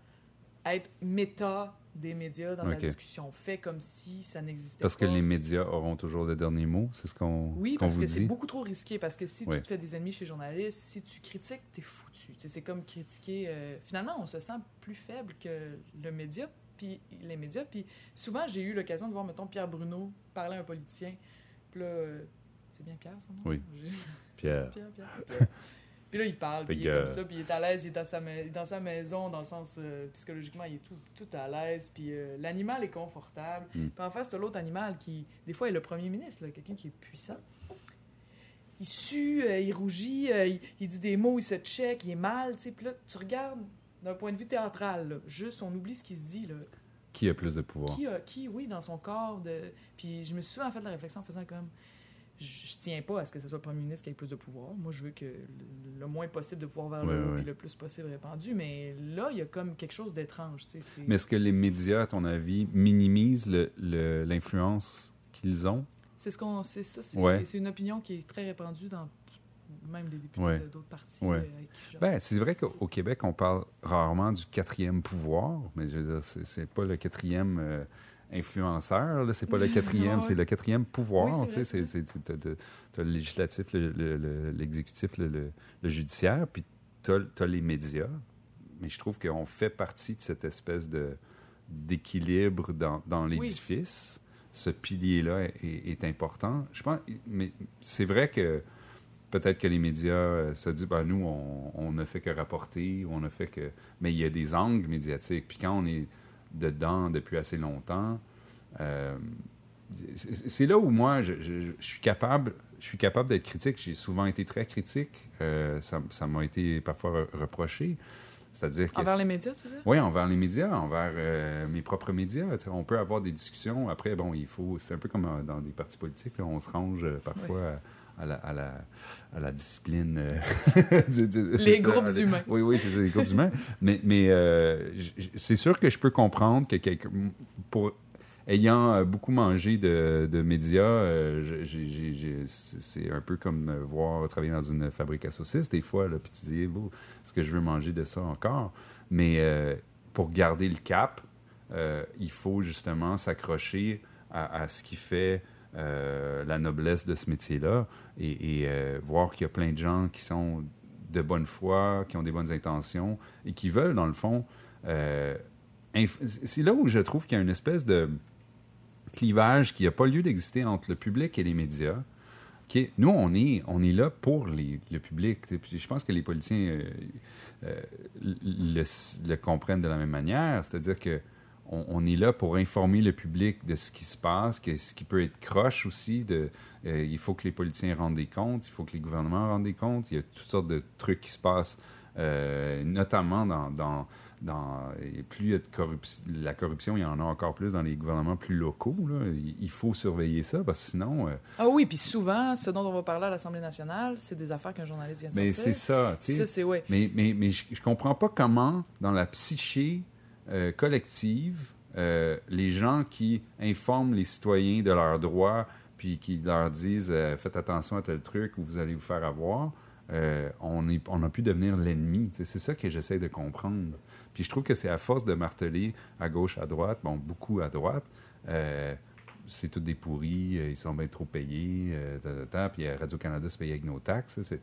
être méta des médias dans ta discussion. Fais comme si ça n'existait Parce pas. que les médias auront toujours le dernier mot, c'est ce qu'on Oui, ce parce vous que c'est beaucoup trop risqué. Parce que si Oui. tu te fais des ennemis chez les journalistes, si tu critiques, t'es foutu. C'est comme critiquer. euh, Finalement, on se sent plus faible que le média, puis les médias. Puis souvent, j'ai eu l'occasion de voir, mettons, Pierre Bruno parler à un politicien. Puis là, euh, c'est bien Pierre, son nom? Oui. Pierre. Pierre, Pierre, Pierre. Puis là, il parle, Fait puis il est comme ça, puis il est à l'aise, il est dans sa, ma- dans sa maison, dans le sens euh, psychologiquement, il est tout, tout à l'aise, puis euh, l'animal est confortable. Mm. Puis en face, t'as l'autre animal qui, des fois, est le premier ministre, quelqu'un qui est puissant. Il sue, euh, il rougit, euh, il, il dit des mots, il se check, il est mal, tu sais. Puis là, tu regardes d'un point de vue théâtral, là, juste, on oublie ce qui se dit, là. Qui a plus de pouvoir? Qui, a, qui, oui, dans son corps. De... Puis je me suis souvent fait la réflexion en faisant comme. Je, tiens pas à ce que ce soit le premier ministre qui ait plus de pouvoir. Moi, je veux que le, le moins possible de pouvoir vers le haut, puis le plus possible répandu. Mais là, il y a comme quelque chose d'étrange. tu sais, Mais est-ce que les médias, à ton avis, minimisent le- le- l'influence qu'ils ont? C'est ce qu'on. C'est ça, c'est Ouais. c'est une opinion qui est très répandue dans même les députés Ouais. d'autres partis. Ouais. euh. Ben, c'est vrai qu'au au Québec, on parle rarement du quatrième pouvoir, mais je veux dire, c'est, pas le quatrième euh, influenceur. C'est pas le quatrième, Ouais. c'est le quatrième pouvoir. Oui, tu c'est le législatif, le- le- le- l'exécutif, le, judiciaire, puis t'as as les médias. Mais je trouve qu'on fait partie de cette espèce de d'équilibre dans, dans l'édifice. Ce pilier-là est, est important. Je pense, mais c'est vrai que peut-être que les médias euh, se disent, ben, nous, on, on ne fait que rapporter, on ne fait que... Mais il y a des angles médiatiques. Puis quand on est dedans depuis assez longtemps, euh, c'est là où moi, je, je- je suis capable, je suis capable d'être critique. J'ai souvent été très critique. Euh, ça m'a été parfois re- reproché. C'est-à-dire que... Envers les médias, tu veux dire? Oui, envers les médias, envers euh, mes propres médias. On peut avoir des discussions. Après, bon, il faut. C'est un peu comme dans des partis politiques. là, on se range euh, parfois à, à la, à, la, à la discipline. euh, du- du- Les ça, groupes humains. Oui, oui, c'est ça, les groupes humains. Mais, mais euh, c'est sûr que je peux comprendre que quelqu'un. Pour, ayant euh, beaucoup mangé de, de médias, euh, c'est un peu comme voir travailler dans une fabrique à saucisses des fois, là, puis tu dis, bon, est-ce que je veux manger de ça encore? Mais euh, pour garder le cap, euh, il faut justement s'accrocher à, à ce qui fait euh, la noblesse de ce métier-là et, euh, voir qu'il y a plein de gens qui sont de bonne foi, qui ont des bonnes intentions et qui veulent, dans le fond, euh, c'est là où je trouve qu'il y a une espèce de clivage qui n'a pas lieu d'exister entre le public et les médias. OK? Nous, on est, on est là pour le public. je pense que les politiciens le, le comprennent de la même manière. C'est-à-dire que on, on est là pour informer le public de ce qui se passe, que ce qui peut être croche aussi. De, euh, il faut que les politiciens rendent des comptes, il faut que les gouvernements rendent des comptes. Il y a toutes sortes de trucs qui se passent, euh, notamment dans, dans, dans plus il y a de corruption, la corruption, il y en a encore plus dans les gouvernements plus locaux. là. Il, faut surveiller ça parce que sinon, euh, Ah oui, puis souvent, ce dont on va parler à l'Assemblée nationale, c'est des affaires qu'un journaliste vient de mais sortir. c'est ça. tu Puis sais. ça, c'est ouais. Mais, mais, mais je, je comprends pas comment, dans la psyché euh, collective, euh, les gens qui informent les citoyens de leurs droits, puis qui leur disent euh, faites attention à tel truc ou vous allez vous faire avoir, on, est, on a pu devenir l'ennemi. C'est ça que j'essaie de comprendre. Puis je trouve que c'est à force de marteler à gauche, à droite, bon, beaucoup à droite, c'est tous des pourris, ils sont bien trop payés, puis Radio-Canada se paye avec nos taxes. c'est-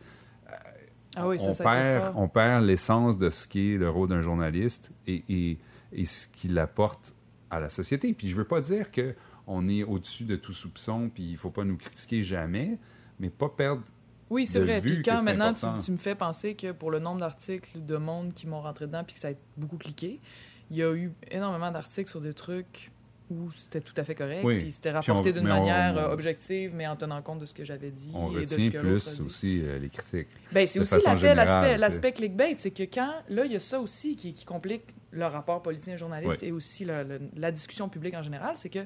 Ah oui, ça, on, ça perd, fort. on perd l'essence de ce qui est le rôle d'un journaliste et, et, et ce qu'il apporte à la société. Puis je veux pas dire que on est au-dessus de tout soupçon, puis il faut pas nous critiquer jamais, mais pas perdre. Oui, c'est vrai. Puis quand maintenant tu, me fais penser que pour le nombre d'articles de monde qui m'ont rentré dedans puis que ça a beaucoup cliqué, il y a eu énormément d'articles sur des trucs où c'était tout à fait correct. Oui. Puis c'était rapporté d'une on- manière on- euh, objective, mais en tenant compte de ce que j'avais dit On et de ce que l'autre a plus dit. aussi euh, les critiques. Ben, c'est aussi l'aspect, l'aspect clickbait, c'est que quand, là, il y a ça aussi qui, qui complique le rapport politicien-journaliste Oui. et aussi le- le- la discussion publique en général, c'est que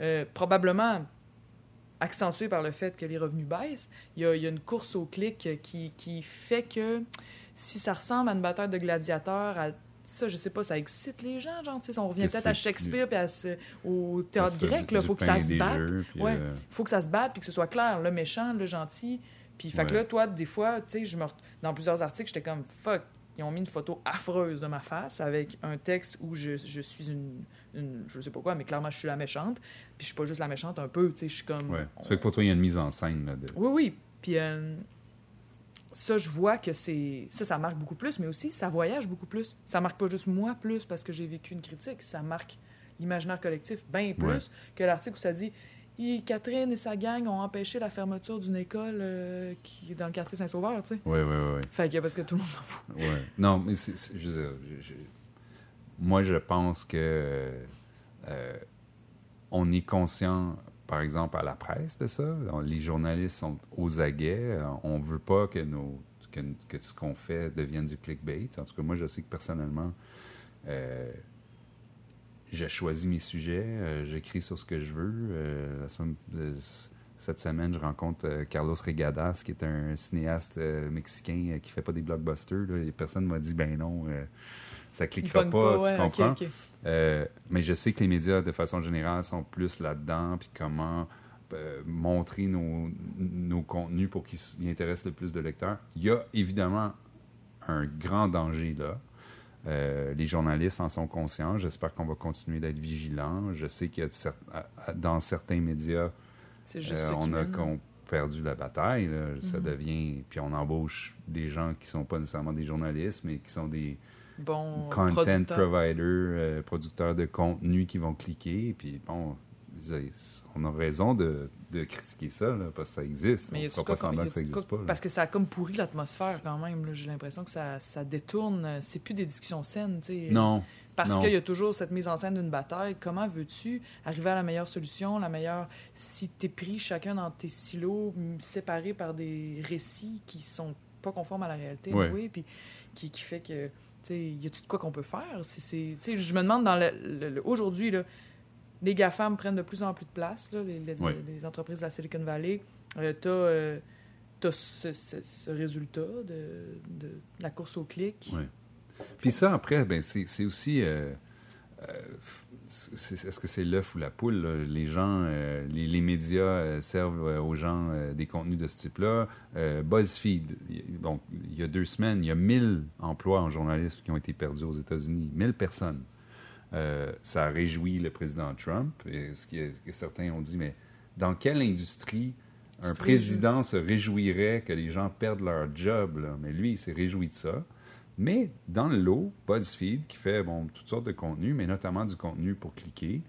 euh, probablement accentué par le fait que les revenus baissent, il y a, il y a une course au clic qui, qui fait que si ça ressemble à une bataille de gladiateurs, à ça, je sais pas, ça excite les gens, genre, on revient peut-être à Shakespeare puis au théâtre grec, du faut que ça se batte. puis, Ouais. euh, faut que ça se batte puis que ce soit clair, le méchant, le gentil. Puis, fait que là, toi, des fois, tu sais, je me re- dans plusieurs articles, j'étais comme fuck. Ils ont mis une photo affreuse de ma face avec un texte où je, je suis une, une- Je sais pas quoi, mais clairement, je suis la méchante. Puis, je suis pas juste la méchante un peu, tu sais, je suis comme. ouais. Ça fait que pour toi, il y a une mise en scène. Là, de... Oui, oui. Puis, euh, ça, je vois que c'est. Ça, ça marque beaucoup plus, mais aussi, ça voyage beaucoup plus. Ça marque pas juste moi plus parce que j'ai vécu une critique, ça marque l'imaginaire collectif bien plus Ouais. que l'article où ça dit Catherine et sa gang ont empêché la fermeture d'une école euh, qui est dans le quartier Saint-Sauveur, tu sais. Oui, oui, oui. Fait que parce que tout le monde s'en fout. Ouais. Non, mais c'est, c'est- je veux dire, je- je- moi, je pense que euh, on est conscient, par exemple, à la presse de ça. Les journalistes sont aux aguets. Euh, On veut pas que, nos, que, que ce qu'on fait devienne du clickbait. En tout cas, moi, je sais que personnellement, euh, je choisis mes sujets, euh, j'écris sur ce que je veux. Euh, la semaine- euh, cette semaine, je rencontre Carlos Regadas, qui est un cinéaste mexicain qui fait pas des blockbusters. Là, et personne m'a dit, ben non, ça cliquera pas, ouais, tu comprends? mais je sais que les médias, de façon générale, sont plus là-dedans, puis comment montrer nos, nos contenus pour qu'ils intéressent le plus de lecteurs. Il y a évidemment un grand danger là. Euh, les journalistes en sont conscients. J'espère qu'on va continuer d'être vigilants. Je sais qu'il y a cer- à- à- dans certains médias, juste euh, on a qu'on perdu la bataille. là. Ça Mhm. devient. Puis on embauche des gens qui sont pas nécessairement des journalistes, mais qui sont des content providers, euh, producteurs de contenu qui vont cliquer. Puis bon, on a raison de, de critiquer ça, là, parce que ça existe. Mais on quoi pas semblant que ça n'existe pas. là. Parce que ça a comme pourri l'atmosphère quand même. J'ai l'impression que ça, ça détourne. euh, C'est plus des discussions saines. tu sais. Non. Parce qu'il y a toujours cette mise en scène d'une bataille. Comment veux-tu arriver à la meilleure solution, la meilleure... Si t'es pris chacun dans tes silos, séparés par des récits qui sont pas conformes à la réalité, Ouais. oui, puis qui, qui fait que... Tu y a-tu de quoi qu'on peut faire? Si tu je me demande, dans le, le- le- aujourd'hui, là, les GAFAM prennent de plus en plus de place, là, les, les- Ouais. les entreprises de la Silicon Valley. Euh, t'as, euh, t'as ce, ce- ce résultat de, de la course au clic. Ouais. Puis ça, après, ben, c'est aussi. euh, euh, Est-ce que c'est l'œuf ou la poule? là? Les gens, euh, les, les médias euh, servent euh, aux gens euh, des contenus de ce type-là. Euh, BuzzFeed, il y a deux semaines, il y a 1000 emplois en journalisme qui ont été perdus aux États-Unis. 1000 personnes. Euh, ça a réjoui le président Trump. Et ce qui est, ce que certains ont dit, mais dans quelle industrie un président se réjouirait que les gens perdent leur job? là? Mais lui, il s'est réjoui de ça. Mais dans le lot, BuzzFeed, qui fait bon, toutes sortes de contenus, mais notamment du contenu pour cliquer,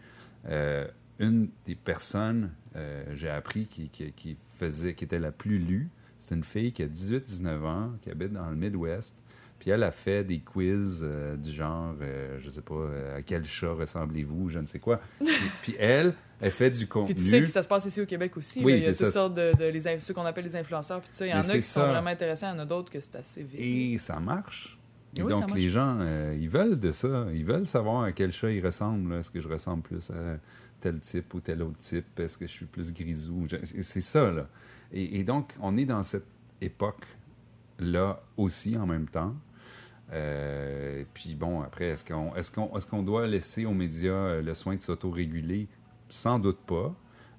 euh, une des personnes, euh, j'ai appris, qui, qui, qui faisait, qui était la plus lue, c'est une fille qui a 18-19 ans, qui habite dans le Midwest. Puis elle a fait des quiz euh, du genre, euh, je sais pas, euh, à quel chat ressemblez-vous, je ne sais quoi. puis, puis elle, elle fait du contenu. Puis tu sais que ça se passe ici au Québec aussi. Oui, là. il y a toutes ça- sortes de, de- les, ceux qu'on appelle les influenceurs. Puis ça, il y en Mais a qui sont vraiment intéressants, il y en a d'autres que c'est assez vite. Et ça marche. Et Oui, ça donc, marche. les gens, euh, ils veulent de ça. Ils veulent savoir à quel chat ils ressemblent. Est-ce que je ressemble plus à tel type ou tel autre type? Est-ce que je suis plus grisou? C'est ça, là. Et, et donc, on est dans cette époque-là aussi en même temps. Euh, puis bon, après, est-ce qu'on est qu'on est qu'on doit laisser aux médias euh, le soin de s'autoréguler? Sans doute pas.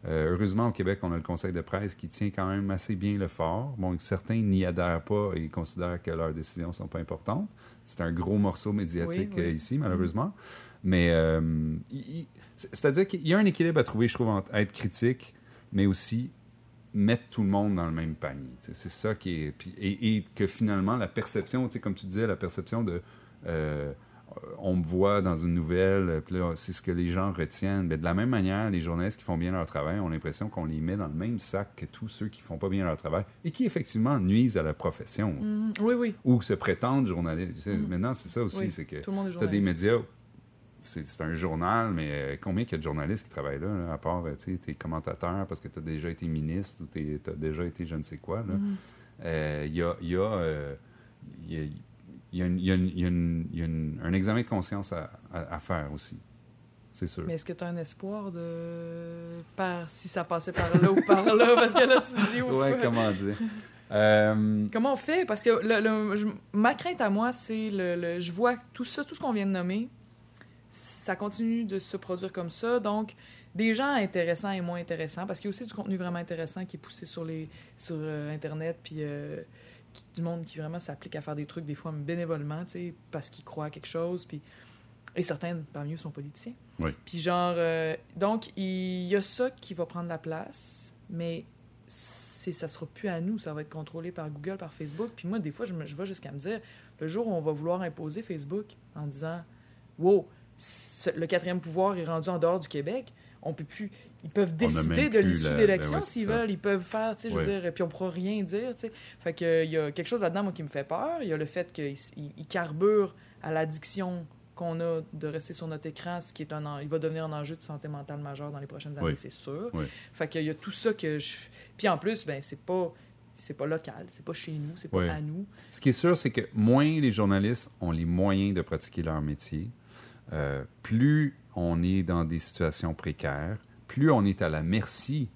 Euh, heureusement, au Québec, on a le conseil de presse qui tient quand même assez bien le fort. Bon, certains n'y adhèrent pas et considèrent que leurs décisions ne sont pas importantes. C'est un gros morceau médiatique Oui, oui. ici, malheureusement. Mais euh, il- il- c'est-à-dire qu'il y a un équilibre à trouver, je trouve, entre être critique, mais aussi mettre tout le monde dans le même panier. C'est ça qui est. puis- et, et que finalement, la perception, comme tu disais, la perception de. euh, on me voit dans une nouvelle, puis là, c'est ce que les gens retiennent. Mais de la même manière, les journalistes qui font bien leur travail ont l'impression qu'on les met dans le même sac que tous ceux qui font pas bien leur travail et qui, effectivement, nuisent à la profession Mhm. Oui, oui. ou se prétendent journalistes. Mhm. Maintenant, c'est ça aussi, Oui, c'est que Tout le monde est tu as des médias, c'est un journal, mais euh, combien il y a de journalistes qui travaillent là, là, à part, euh, tu sais, t'es commentateur parce que tu as déjà été ministre ou tu as déjà été je ne sais quoi. là. Mhm. Euh, Il y a, il y a, euh, y une- il y a une- il y a une- il y a une- un examen de conscience à, à- à faire aussi. C'est sûr. Mais est-ce que tu as un espoir de. Par... Si ça passait par là ou par là? Parce que là, tu te dis. ouf. Ouais, comment dire. Euh, Comment on fait? Parce que le- le- je- ma crainte à moi, c'est le, le- je vois tout ça, tout ce qu'on vient de nommer, ça continue de se produire comme ça. Donc, des gens intéressants et moins intéressants, parce qu'il y a aussi du contenu vraiment intéressant qui est poussé sur, les, sur euh, Internet, puis euh, qui- du monde qui vraiment s'applique à faire des trucs, des fois bénévolement, tu sais, parce qu'ils croient à quelque chose. Puis, et certains, parmi eux, sont politiciens. Oui. Puis genre, euh, donc, il y a ça qui va prendre la place, mais c'est ça sera plus à nous, ça va être contrôlé par Google, par Facebook. Puis moi, des fois, je, me, je vais jusqu'à me dire, le jour où on va vouloir imposer Facebook en disant, wow, le quatrième pouvoir est rendu en dehors du Québec, on peut plus, ils peuvent décider de l'issue la- de ben ouais, s'ils veulent, ils peuvent faire, tu sais, je veux Ouais. dire, puis on pourra rien dire, tu sais. Fait que il y a quelque chose là-dedans moi qui me fait peur. Il y a le fait qu'il il- il carbure à l'addiction qu'on a de rester sur notre écran, ce qui est un, en- il va devenir un enjeu de santé mentale majeur dans les prochaines années, Oui. c'est sûr. Oui. Fait qu'il y a tout ça que je. Puis en plus, ben c'est pas c'est pas local, c'est pas chez nous, c'est pas Oui. à nous. Ce qui est sûr, c'est que moins les journalistes ont les moyens de pratiquer leur métier, euh, plus on est dans des situations précaires, plus on est à la merci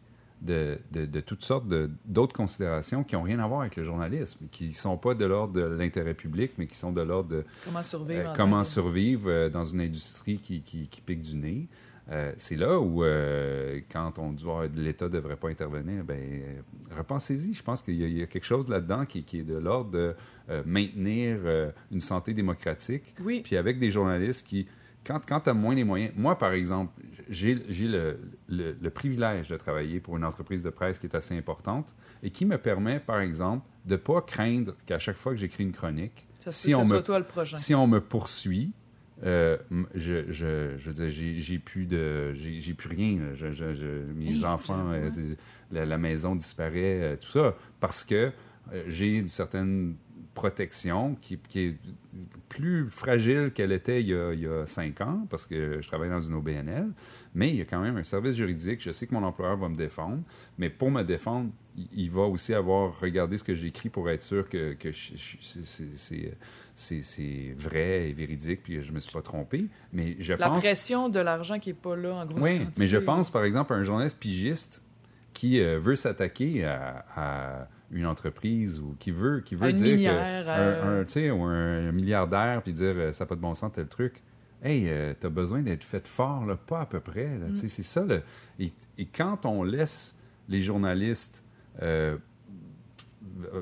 de, de- de toutes sortes d'autres considérations qui n'ont rien à voir avec le journalisme, qui ne sont pas de l'ordre de l'intérêt public, mais qui sont de l'ordre de Comment survivre euh, en comment survivre euh, dans une industrie qui, qui, qui pique du nez. Euh, c'est là où, euh, quand on dit oh, l'État ne devrait pas intervenir, ben, repensez-y. Je pense qu'il y, a quelque chose là-dedans qui, est de l'ordre de maintenir une santé démocratique. Oui. Puis avec des journalistes qui, quand, quand tu as moins les moyens, moi par exemple, j'ai le, le, privilège de travailler pour une entreprise de presse qui est assez importante et qui me permet, par exemple, de ne pas craindre qu'à chaque fois que j'écris une chronique, si, on me, si on me poursuit, euh, je, je, je veux j'ai plus de, j'ai plus rien. Je, mes enfants, euh, la, maison disparaît, euh, tout ça, parce que j'ai une certaine protection qui, qui, est plus fragile qu'elle était il y, a, il y, a, cinq ans, parce que je travaille dans une OBNL, mais il y a quand même un service juridique. Je sais que mon employeur va me défendre, mais pour me défendre, il, va aussi avoir regardé ce que j'écris pour être sûr que, que c'est vrai et véridique, puis je me suis pas trompé. Mais je La pense... pression de l'argent qui est pas là, en gros. Oui, mais je pense, par exemple, à un journaliste pigiste qui euh, veut s'attaquer à une entreprise ou qui veut, qui veut dire que un, euh. ou un, milliardaire puis dire euh, ça n'a pas de bon sens tel truc. Hey, euh, tu as besoin d'être fait fort, là, pas à peu près. Mm. C'est ça. Et, et, quand on laisse les journalistes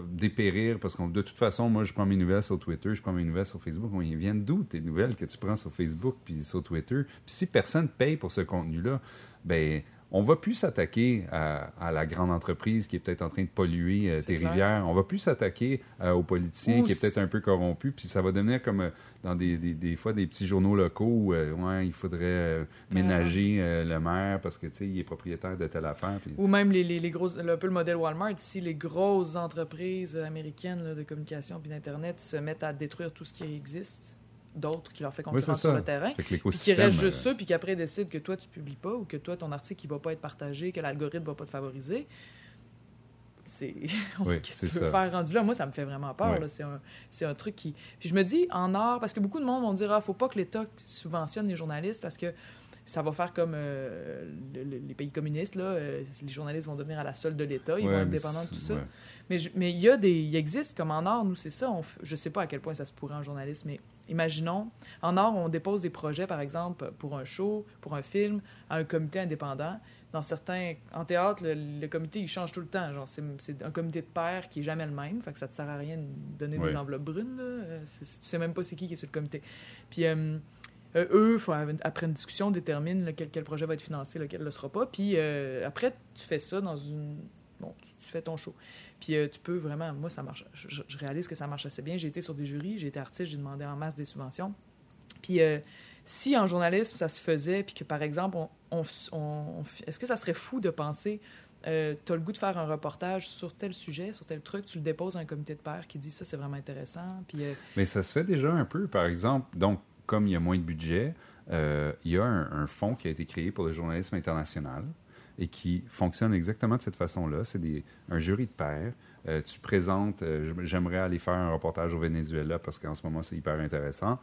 dépérir, parce que de toute façon, moi, je prends mes nouvelles sur Twitter, je prends mes nouvelles sur Facebook. ils viennent d'où tes nouvelles que tu prends sur Facebook puis sur Twitter? Puis si personne paye pour ce contenu-là, ben on va plus s'attaquer à, la grande entreprise qui est peut-être en train de polluer euh, tes rivières. On va plus s'attaquer euh, aux politiciens qui est peut-être un peu corrompu. Puis ça va devenir comme euh, dans des, des, fois des petits journaux locaux où ouais, il faudrait ménager le maire parce que il est propriétaire de telle affaire. Ou même les, les, grosses, un peu le modèle Walmart ici, les grosses entreprises américaines de communication puis d'Internet se mettent à détruire tout ce qui existe d'autres qui leur fait concurrence sur le terrain. Puis qui reste juste ça, puis qu'après décide que toi, tu publies pas ou que toi, ton article, il va pas être partagé, que l'algorithme va pas te favoriser. C'est. Qu'est-ce que tu veux faire rendu là? Moi, ça me fait vraiment peur. C'est un, un, truc qui. Puis je me dis, en art, parce que beaucoup de monde vont dire, ah, faut pas que l'État subventionne les journalistes parce que ça va faire comme euh, les pays communistes, là. Euh, les journalistes vont devenir à la solde de l'État, ils vont être dépendants de tout ça. Mais mais il y a des, il existe comme en art, nous c'est ça. On, je sais pas à quel point ça se pourrait en journalisme, mais imaginons, en art on dépose des projets par exemple pour un show, pour un film, à un comité indépendant. Dans certains, en théâtre, le, comité il change tout le temps. Genre c'est un comité de pairs qui est jamais le même, fait que ça te sert à rien de donner des enveloppes brunes. Là. Euh, tu sais même pas c'est qui qui est sur le comité. Puis euh, eux, faut, après une discussion, déterminent lequel, quel projet va être financé, lequel ne le sera pas. Puis euh, après, tu fais ça dans une. Bon, tu, fais ton show. Puis euh, tu peux vraiment. Moi, ça marche. Je, réalise que ça marche assez bien. J'ai été sur des jurys, j'ai été artiste, j'ai demandé en masse des subventions. Puis si en journalisme, ça se faisait, puis que par exemple, on, est-ce que ça serait fou de penser. Euh, tu as le goût de faire un reportage sur tel sujet, sur tel truc, tu le déposes à un comité de pairs qui dit ça, c'est vraiment intéressant. Puis, Mais ça se fait déjà un peu, par exemple. Donc, comme il y a moins de budget, euh, il y a un, fonds qui a été créé pour le journalisme international et qui fonctionne exactement de cette façon-là. C'est un jury de pairs. Euh, tu présentes, euh, j'aimerais aller faire un reportage au Venezuela parce qu'en ce moment, c'est hyper intéressant.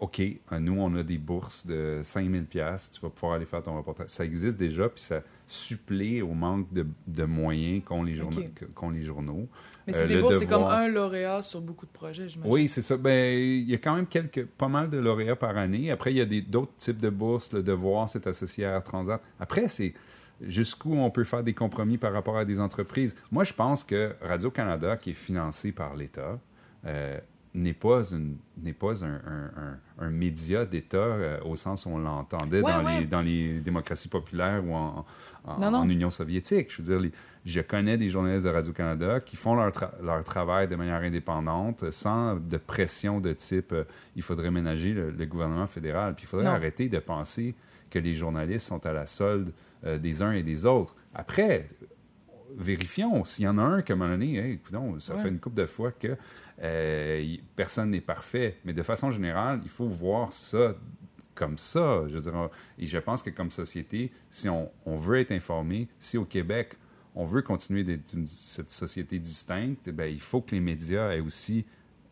OK, nous, on a des bourses de 5000 pièces tu vas pouvoir aller faire ton reportage. Ça existe déjà, puis ça supplée au manque de, de moyens qu'ont les, journaux, qu'ont les journaux. Mais c'est euh, c'est comme un lauréat sur beaucoup de projets, j'imagine. Oui, c'est ça. Ben, il y a quand même quelques, pas mal de lauréats par année. Après, il y a d'autres types de bourses. Le devoir, c'est associé à Transat. Après, c'est jusqu'où on peut faire des compromis par rapport à des entreprises. Moi, je pense que Radio-Canada, qui est financé par l'État, euh, n'est pas, une, n'est pas un, un, média d'État euh, au sens où on l'entendait dans, Les, dans les démocraties populaires ou en, en, Union soviétique. Je veux dire, je connais des journalistes de Radio-Canada qui font leur, leur, travail de manière indépendante, sans de pression de type euh, il faudrait ménager le, gouvernement fédéral. Puis il faudrait arrêter de penser que les journalistes sont à la solde euh, des uns et des autres. Après, vérifions. S'il y en a un, comme un moment donné, ça fait une couple de fois que euh, personne n'est parfait. Mais de façon générale, il faut voir ça comme ça. Je veux et je pense que comme société, si on, veut être informé, si au Québec, on veut continuer d'être cette société distincte, ben, il faut que les médias aient aussi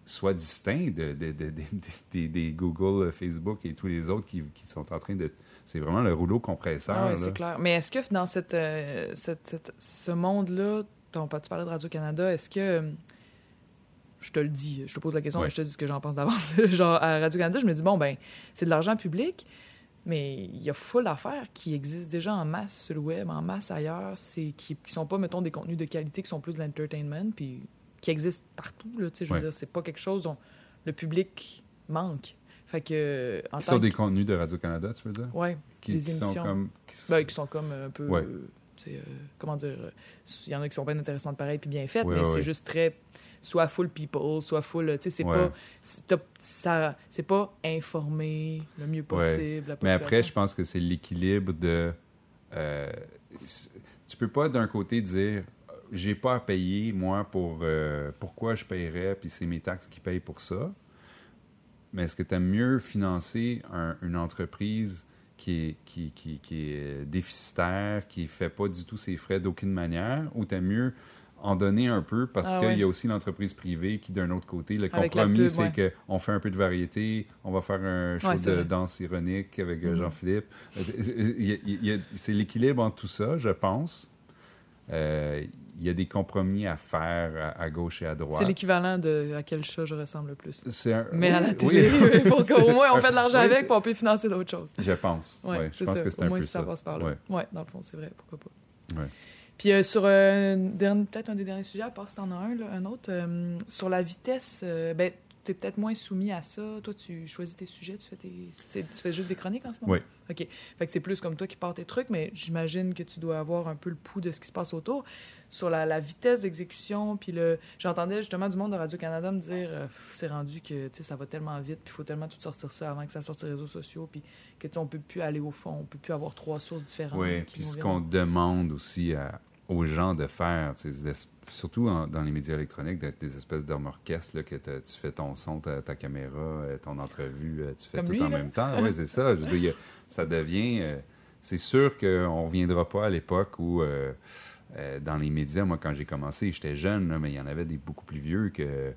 soient distincts des Google, Facebook et tous les autres qui, sont en train de... C'est vraiment le rouleau compresseur. Ah c'est clair. Mais est-ce que dans cette, euh, ce monde-là, tu parlais de Radio-Canada, est-ce que je te le dis, je te pose la question, et je te dis ce que j'en pense d'avance. Genre, à Radio-Canada, je me dis, bon, ben, c'est de l'argent public. Mais il y a full d'affaires qui existent déjà en masse sur le web, en masse ailleurs, c'est qui, qui sont pas, mettons, des contenus de qualité, qui sont plus de l'entertainment, puis qui existent partout. Là, tu sais, je veux Ouais. dire, c'est pas quelque chose dont le public manque. Fait que, en Qui tant sont que- des contenus de Radio-Canada, tu veux dire? Qui, des qui sont émissions. comme... qui- ben, qui sont comme un peu. Ouais. euh, euh, comment dire. euh, Il y en a qui sont bien intéressantes pareil, puis bien faites, mais c'est juste très. Soit full people, soit full. Tu sais, c'est Ouais. pas. c'est- t'as- ça- C'est pas informé le mieux possible. Mais après, je pense que c'est l'équilibre de. euh, tu peux pas d'un côté dire j'ai pas à payer, moi, pour. euh, pourquoi je paierais, puis c'est mes taxes qui payent pour ça. Mais est-ce que tu aimes mieux financer un- une entreprise qui est, qui, qui, qui est déficitaire, qui fait pas du tout ses frais d'aucune manière, ou tu aimes mieux en donner un peu parce Ah qu'il ouais. y a aussi l'entreprise privée qui, d'un autre côté, le Avec compromis, c'est ouais. qu'on fait un peu de variété, on va faire un show Ouais, de vrai. danse ironique avec euh, Mhm. Jean-Philippe. Euh, c'est- l'équilibre entre tout ça, je pense. Euh, Il y a des compromis à faire à, à gauche et à droite. C'est l'équivalent de à quel chat je ressemble le plus. Un- Mais à la oui, télé, oui. pour qu'au moins on fait de l'argent Oui, avec, pour on peut financer d'autres choses. Je pense. Je c'est pense ça. que c'est Au un moins peu si ça, ça. passe par là. Ouais. dans le fond, c'est vrai, pourquoi pas. Ouais. Puis euh, sur euh, peut-être un des derniers sujets, à part si t'en as un, là, un autre, euh, sur la vitesse, euh, ben, t'es peut-être moins soumis à ça. Toi, tu choisis tes sujets, tu fais, tes, tu fais juste des chroniques en ce moment? Oui. OK. Fait que c'est plus comme toi qui pars tes trucs, mais j'imagine que tu dois avoir un peu le pouls de ce qui se passe autour. Sur la, la vitesse d'exécution, puis le... J'entendais justement du monde de Radio-Canada me dire c'est rendu que, ça va tellement vite, puis il faut tellement tout sortir ça avant que ça sorte sur les réseaux sociaux, puis que, tu on peut plus aller au fond, on peut plus avoir trois sources différentes. Oui, puis ce qu'on demande aussi à- aux gens de faire, surtout en- dans les médias électroniques, d'être des espèces d'hommes orchestres, là, que tu fais ton son, ta, ta caméra, euh, ton entrevue, euh, tu fais Comme tout lui, en là. même temps. Oui, c'est ça. Je veux dire, ça devient... euh, c'est sûr qu'on ne reviendra pas à l'époque où, euh, euh, dans les médias, moi, quand j'ai commencé, j'étais jeune, là, mais il y en avait des beaucoup plus vieux que...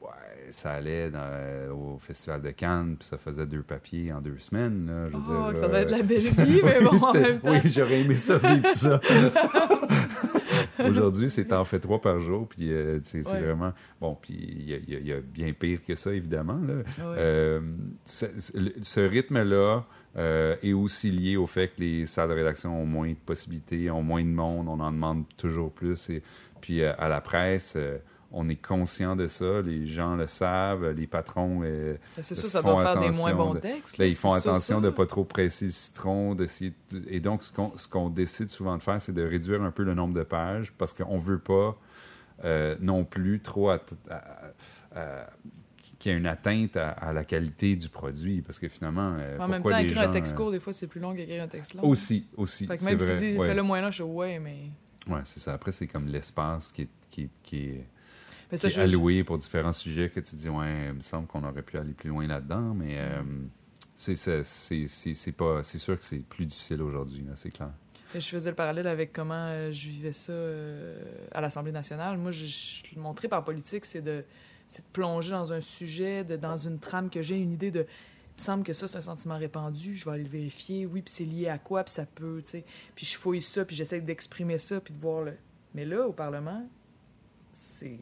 ouais, ça allait dans- euh, au Festival de Cannes, puis ça faisait deux papiers en deux semaines. Là, je veux Oh, dire, ça doit euh, être la belle vie, mais bon, en même temps. Oui, j'aurais aimé ça vivre ça. Aujourd'hui, c'est en fait trois par jour, puis euh, c'est Ouais. vraiment... Bon, puis il y, a- y y bien pire que ça, évidemment. Là. Ouais. Euh, ce, ce rythme-là est aussi lié au fait que les salles de rédaction ont moins de possibilités, ont moins de monde, on en demande toujours plus. Et, puis à la presse, on est conscient de ça, les gens le savent, les patrons... euh, Ben, c'est sûr, ça doit faire des moins bons textes. Là, ils font sûr, attention de ne pas trop presser le citron. d'essayer de- Et donc, ce qu'on ce qu'on décide souvent de faire, c'est de réduire un peu le nombre de pages parce qu'on ne veut pas euh, non plus trop qu'il y ait une atteinte à, à la qualité du produit. Parce que finalement, euh, En même temps, les écrire gens, un texte euh, court, des fois, c'est plus long qu'écrire un texte long. Aussi, aussi. Fait que c'est même si tu dis, ouais. fais-le moins long, je suis ouais, mais. Ouais, c'est ça. Après, c'est comme l'espace qui est, qui, qui est- Mais qui ça, est je- alloué pour différents sujets que tu dis, ouais, il me semble qu'on aurait pu aller plus loin là-dedans, mais euh, c'est sûr que c'est plus difficile aujourd'hui, c'est clair. Je faisais le parallèle avec comment euh, je vivais ça euh, à l'Assemblée nationale. Moi, je, je, mon trip en politique, c'est de, c'est de plonger dans un sujet, de, dans une trame que j'ai, une idée de. Il me semble que ça, c'est un sentiment répandu, je vais aller le vérifier. Oui, puis c'est lié à quoi, puis ça peut, tu sais. Puis je fouille ça, puis j'essaie d'exprimer ça, puis de voir le. Mais là, au Parlement, c'est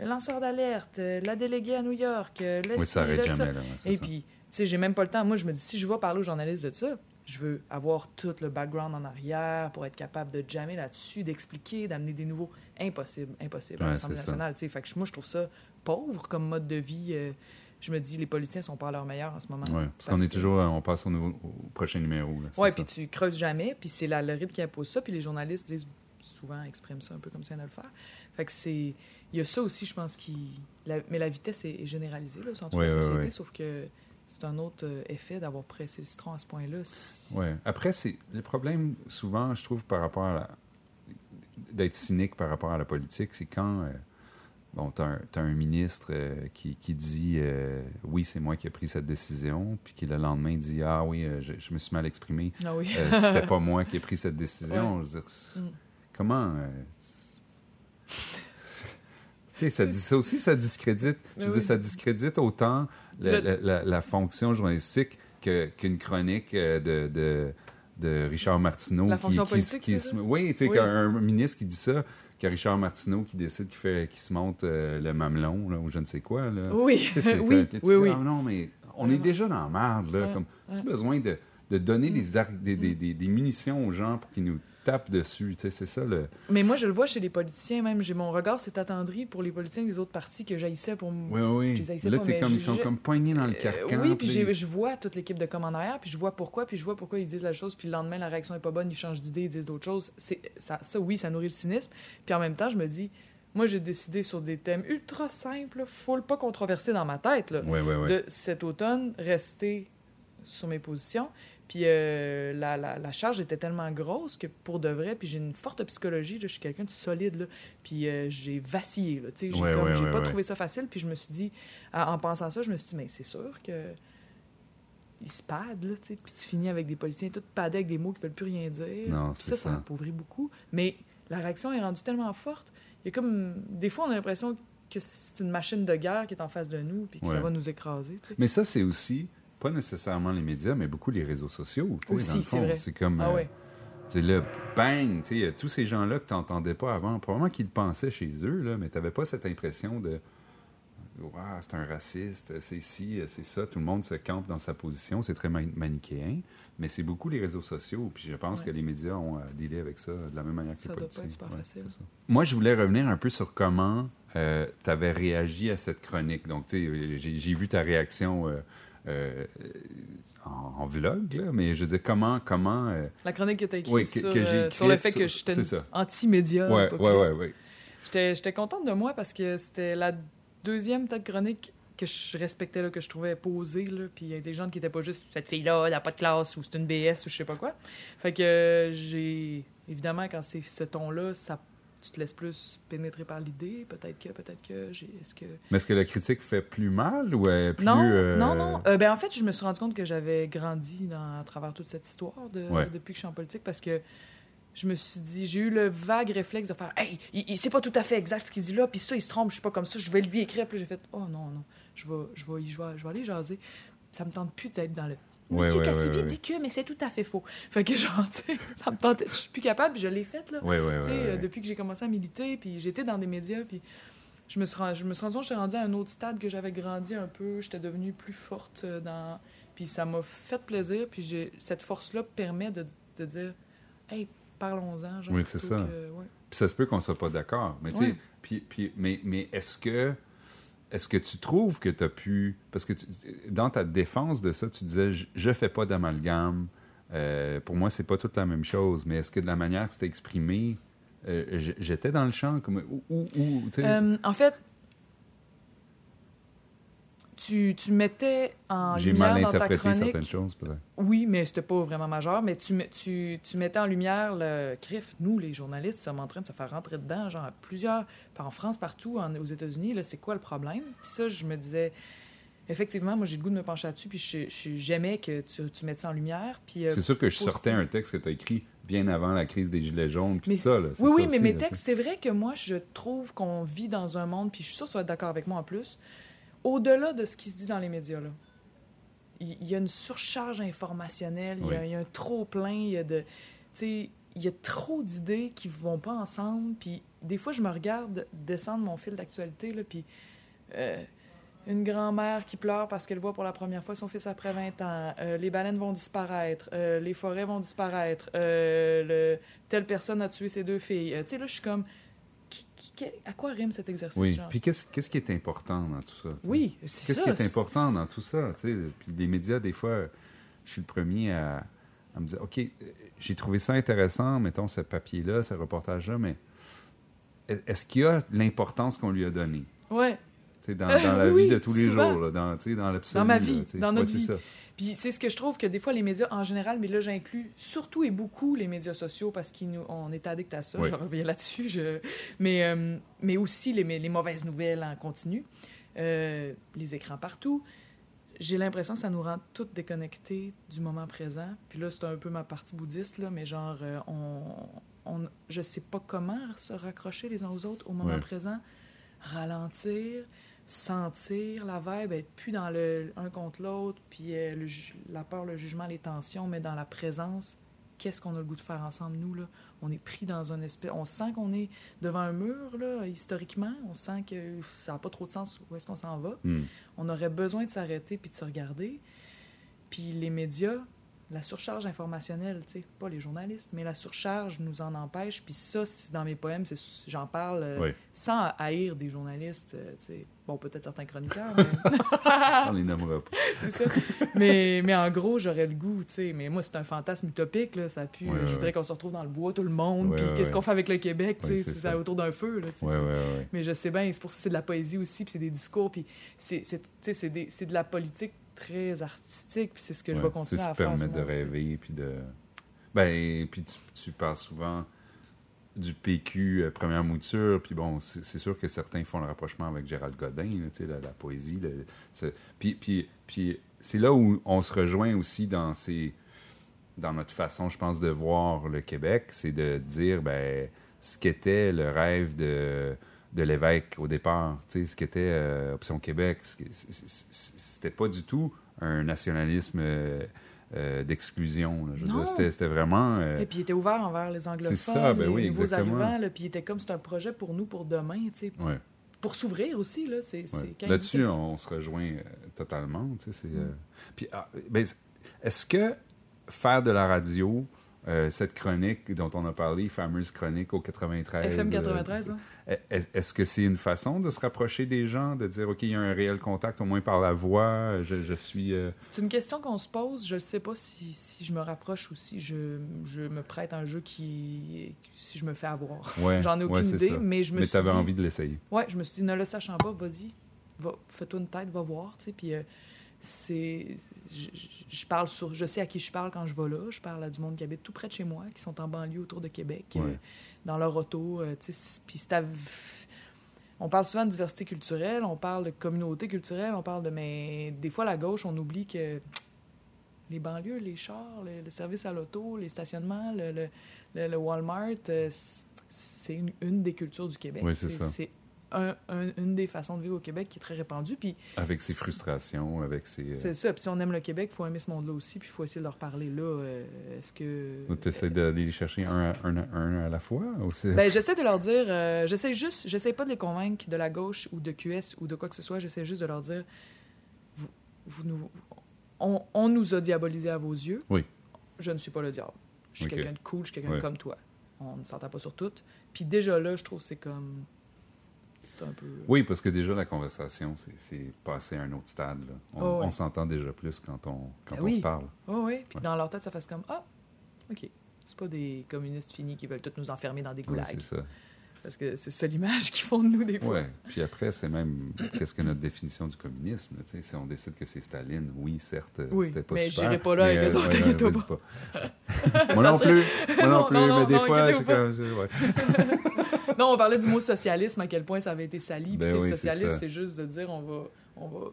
le lanceur d'alerte, euh, la déléguée à New York, euh, le Oui, ci, ça arrête le ça. jamais, là, ouais, c'est Et ça. puis, tu sais, j'ai même pas le temps. Moi, je me dis, si je vais parler aux journalistes de ça, je veux avoir tout le background en arrière pour être capable de jammer là-dessus, d'expliquer, d'amener des nouveaux. Impossible, impossible à Ouais, l'Assemblée nationale. tu sais. Fait que moi, je trouve ça pauvre comme mode de vie. euh, je me dis, les politiciens sont pas à leur meilleur en ce moment. Ouais, parce, Parce qu'on est que- toujours, on passe au, nouveau- au prochain numéro. ça. puis tu creuses jamais, puis c'est la- le rythme qui impose ça, puis les journalistes disent souvent, expriment ça un peu comme ça, de le faire. Fait que c'est. Il y a ça aussi, je pense, qui. la- Mais la vitesse est, est généralisée, là, dans toute Ouais, la société, ouais. sauf que c'est un autre euh, effet d'avoir pressé le citron à ce point-là. Ouais. Après, c'est le problème, souvent, je trouve, par rapport à la... d'être cynique par rapport à la politique, c'est quand euh, bon, tu as, un ministre euh, qui, qui dit euh, oui, c'est moi qui ai pris cette décision, puis qui le lendemain dit ah oui, euh, je, je me suis mal exprimé, Ah oui. C'était pas moi qui ai pris cette décision. Ouais. Je veux dire, Mm. comment. Sais, ça, dit- ça aussi, ça discrédite. Je Mais oui. dire, ça discrédite autant la, Le- la- la- la fonction journalistique que- qu'une chronique euh, de, de, de Richard Martineau. La qui- fonction qui, politique, qui ça? Oui, tu sais, Oui. qu'un ministre qui dit ça, que Richard Martineau qui décide qu'il fait, se monte euh, le mamelon, là, ou je ne sais quoi. Là. Oui, Tu sais, c'est oui, que- que tu oui, dis, oui. Ah non, mais on est déjà dans la merde. Là, Ouais, comme, ouais. tu besoin de, de donner des, des, des, des munitions aux gens pour qu'ils nous tapent dessus. Tu sais, c'est ça le. Mais moi, je le vois chez les politiciens, même. J'ai mon regard s'est attendri pour les politiciens des autres partis que j'haïssais pour m- Oui, oui, Là, pas, mais comme ils sont comme poignés dans le Euh, carcan. oui, puis je vois toute l'équipe de com en arrière, puis je vois pourquoi, puis je vois pourquoi ils disent la chose, puis le lendemain, la réaction est pas bonne, ils changent d'idée, ils disent d'autres choses. Ça, ça, oui, ça nourrit le cynisme. Puis en même temps, je me dis, moi, j'ai décidé sur des thèmes ultra simples, full, pas controversés dans ma tête, là, de cet automne, rester sur mes positions. Puis euh, la, la, la charge était tellement grosse que pour de vrai, puis j'ai une forte psychologie, là, je suis quelqu'un de solide, là, puis euh, j'ai vacillé, là, tu sais, j'ai Ouais, ouais, pas trouvé ça facile, puis je me suis dit, en en pensant ça, je me suis dit, mais c'est sûr que ils se padent, là, tu sais, puis tu finis avec des policiers tout padés avec des mots qui veulent plus rien dire. Non, ça, ça ça. appauvrit beaucoup. Mais la réaction est rendue tellement forte. Il y a comme... Des fois, on a l'impression que c'est une machine de guerre qui est en face de nous, puis que ça va nous écraser. Mais ça, c'est aussi, pas nécessairement les médias, mais beaucoup les réseaux sociaux. Aussi, c'est. C'est comme. Ah euh, ouais. Là, bang, tu tous ces gens-là que tu n'entendais pas avant, probablement qu'ils le pensaient chez eux, là, mais tu n'avais pas cette impression de Waouh, c'est un raciste, c'est ci, c'est ça, tout le monde se campe dans sa position, c'est très man- manichéen, mais c'est beaucoup les réseaux sociaux, puis je pense Ouais. que les médias ont à dealer avec ça de la même manière que Ça les doit pas politiciens. être super facile. c'est ça. Moi, je voulais revenir un peu sur comment tu avais réagi à cette chronique. Donc, tu sais, j'ai j'ai vu ta réaction euh, euh, en, en vlog, là, mais je veux dire, comment. comment euh, La chronique que tu as écrite Oui, sur, euh, écrite sur le fait sur- que j'étais anti-média. populiste. ouais, ouais. J'étais contente de moi parce que c'était la deuxième peut-être chronique que je respectais, là, que je trouvais posée. Là, puis il y a des gens qui étaient pas juste cette fille-là, elle n'a pas de classe ou c'est une BS ou je sais pas quoi. Fait que j'ai. Évidemment, quand c'est ce ton-là, ça tu te laisses plus pénétrer par l'idée. Peut-être que, peut-être que. j'ai Est-ce que. Mais est-ce que la critique fait plus mal ou est plus. Non, euh, non, non. Euh, ben, en fait, je me suis rendu compte que j'avais grandi dans, à travers toute cette histoire de- Ouais. depuis que je suis en politique parce que je me suis dit, j'ai eu le vague réflexe de faire Hey, il, il- c'est pas tout à fait exact ce qu'il dit là, puis ça, il se trompe, je suis pas comme ça, je vais lui écrire. Puis j'ai fait Oh non, non, je vais, je vais, je vais, je vais aller jaser. Ça me tente plus d'être dans le. Ouais, ouais, ouais, ouais, dit que, mais c'est tout à fait faux. Fait que genre, tu sais, ça me tentait. Je suis plus capable, je l'ai faite, là. Tu sais, depuis que j'ai commencé à militer, puis j'étais dans des médias, puis je me suis, ren- je me suis rendu rendue à un autre stade, que j'avais grandi un peu, j'étais devenue plus forte euh, dans... Puis ça m'a fait plaisir, puis cette force-là permet de, de dire « Hey, parlons-en. » Oui, c'est ça. que-. Puis ça se peut qu'on soit pas d'accord. Mais tu sais, puis, puis, mais, mais est-ce que est-ce que tu trouves que tu as pu. Parce que dans ta défense de ça, tu disais je, fais pas d'amalgame. Euh, pour moi, c'est pas toute la même chose. Mais est-ce que de la manière que c'était exprimé, euh, j'étais dans le champ comme ou, ou, ou, Euh, en fait, tu, tu mettais en j'ai lumière mal dans ta interprété certaines choses peut-être. Oui, mais c'était pas vraiment majeur. Mais tu, tu, tu mettais en lumière le CRIF. Nous, les journalistes, sommes en train de se faire rentrer dedans, genre à plusieurs, en France, partout, en- aux États-Unis. Là, c'est quoi le problème? Puis ça, je me disais, effectivement, moi, j'ai le goût de me pencher là-dessus. Puis je- je- j'aimais que tu, tu mettes ça en lumière. Puis, euh, C'est sûr que je sortais un texte que tu as écrit bien avant la crise des Gilets jaunes, puis Mais- ça. Là, c'est oui, ça oui, mais mes là, textes, c'est vrai que moi, je trouve qu'on vit dans un monde, puis je suis sûre que tu vas être d'accord avec moi en plus, au-delà de ce qui se dit dans les médias, là. Il y, a une surcharge informationnelle, il y a- Oui. il y, a un trop-plein, il y a de... Tu sais, il y a trop d'idées qui vont pas ensemble, puis des fois, je me regarde descendre mon fil d'actualité, là, puis... euh, une grand-mère qui pleure parce qu'elle voit pour la première fois son fils après 20 ans. Euh, les baleines vont disparaître. Euh, les forêts vont disparaître. Le... Telle personne a tué ses deux filles. Tu sais, là, je suis comme... à quoi rime cet exercice? Oui, genre? puis qu'est-ce qu'est-ce qui est important dans tout ça? Oui, c'est Qu'est-ce ça. qui est important dans tout ça? tu sais? Puis les médias, des fois, je suis le premier à, à me dire OK, j'ai trouvé ça intéressant, mettons ce papier-là, ce reportage-là, mais est- est-ce qu'il y a l'importance qu'on lui a donnée? Ouais. Dans, dans la Oui, vie de tous les souvent. jours, là, dans, dans l'absolu. Dans ma vie, dans notre Ouais, c'est vie. ça. Puis c'est ce que je trouve que des fois, les médias en général, mais là, j'inclus surtout et beaucoup les médias sociaux parce qu'on est addict à ça. Oui. Je reviens là-dessus. Je... Mais, euh, mais aussi les, les mauvaises nouvelles en continu, euh, les écrans partout. J'ai l'impression que ça nous rend toutes déconnectés du moment présent. Puis là, c'est un peu ma partie bouddhiste, là, mais genre, euh, on, on, je sais pas comment se raccrocher les uns aux autres au moment présent, ralentir, sentir la vibe, être plus dans le un contre l'autre, puis euh, le la peur, le jugement, les tensions, mais dans la présence. Qu'est-ce qu'on a le goût de faire ensemble, nous, là? On est pris dans un espèce... On sent qu'on est devant un mur, là, historiquement. On sent que ça n'a pas trop de sens où est-ce qu'on s'en va. Hmm. On aurait besoin de s'arrêter puis de se regarder. Puis les médias, la surcharge informationnelle, tu sais, pas les journalistes, mais la surcharge nous en empêche. Puis ça, dans mes poèmes, j'en parle euh, Oui. sans haïr des journalistes, euh, tu sais. Bon, peut-être certains chroniqueurs, mais On les nommera pas. c'est ça. Mais, mais en gros, j'aurais le goût, tu sais. Mais moi, c'est un fantasme utopique, là. Ça pue. Ouais, je voudrais qu'on se retrouve dans le bois, tout le monde. Puis qu'est-ce qu'on fait avec le Québec, tu sais, c'est ça. autour d'un feu, là, tu sais. Mais je sais bien, c'est pour ça que c'est de la poésie aussi, puis c'est des discours, puis c'est de la politique très artistique, puis c'est ce que je Ouais, vais continuer à faire. permettre de sinon, c'est- rêver, puis de... Ben, puis tu, tu parles souvent du PQ euh, première mouture, puis bon, c'est sûr que certains font le rapprochement avec Gérald Godin, là, la, la poésie. le- ce- puis puis, puis c'est là où on se rejoint aussi dans ces dans notre façon, je pense, de voir le Québec, c'est de dire, ben, ce qu'était le rêve de, de l'évêque au départ, tu sais, ce qu'était euh, Option Québec, qui- c'était pas du tout un nationalisme euh, euh, d'exclusion. c'était vraiment... Et puis il était ouvert envers les anglophones, ça, ben les oui, nouveaux exactement. arrivants, là, puis il était comme c'est un projet pour nous, pour demain, tu sais, ouais. pour s'ouvrir aussi, là, c'est... Ouais. Là-dessus, on se rejoint totalement. tu sais, c'est, Mm. Puis, ah, ben, est-ce que faire de la radio, euh, cette chronique dont on a parlé, fameuse chronique au 93... FM euh, 93, hein? est- est-ce que c'est une façon de se rapprocher des gens, de dire, OK, il y a un réel contact, au moins par la voix, je, je suis... euh, C'est une question qu'on se pose. Je ne sais pas si, si je me rapproche ou si je, je me prête un jeu qui... si je me fais avoir. Ouais, J'en ai aucune idée, ça. mais je me Mais suis tu avais dit... envie de l'essayer. Ouais, je me suis dit, ne le sachant pas, vas-y, va, fais-toi une tête, va voir, tu sais, puis euh, c'est... Je, je- parle sur... Je sais à qui je parle quand je vais là, je parle à du monde qui habite tout près de chez moi, qui sont en banlieue autour de Québec, euh, dans leur auto, euh, puis On parle souvent de diversité culturelle, on parle de communauté culturelle, on parle de... Mais des fois, la gauche, on oublie que les banlieues, les chars, le, le service à l'auto, les stationnements, le, le- le- Walmart, euh, c'est une, une des cultures du Québec. Oui. C'est un- un- une des façons de vivre au Québec qui est très répandue. Puis Avec ses frustrations, avec ses... c'est ça. Puis si on aime le Québec, il faut aimer ce monde-là aussi. Puis il faut essayer de leur parler là. euh, Est-ce que. Tu essaies d'aller les chercher un à, un, à- un à la fois? C'est- Ben, j'essaie de leur dire, euh, j'essaie juste, j'essaie pas de les convaincre de la gauche ou de QS ou de quoi que ce soit, j'essaie juste de leur dire, vous, vous nous, on, on nous a diabolisés à vos yeux. Oui. Je ne suis pas le diable. Je suis quelqu'un de cool, je suis quelqu'un Ouais. comme toi. On ne s'entend pas sur tout. Puis déjà là, je trouve que c'est comme, c'est un peu. Oui, parce que déjà, la conversation, c'est- passé à un autre stade. là. On, Oh, ouais. on s'entend déjà plus quand on, quand Ben on oui. se parle. Oh, oui. Puis Ouais. dans leur tête, ça fasse comme, ah, ok. C'est pas des communistes finis qui veulent tous nous enfermer dans des Oui, goulags. c'est ça. Parce que c'est ça l'image qu'ils font de nous des fois. Ouais. Puis après, c'est même qu'est-ce que notre définition du communisme. Si on décide que c'est Staline, oui, certes, Oui, c'était pas mais super. j'irai pas là avec mais, eux euh, autres, ouais, inquiète-toi vas-y pas. Moi non plus. Moi non Non, plus. non, mais des non, fois, je suis comme. Non, on parlait du mot socialisme, à quel point ça avait été sali. Ben oui, socialisme, c'est juste de dire on va, on va.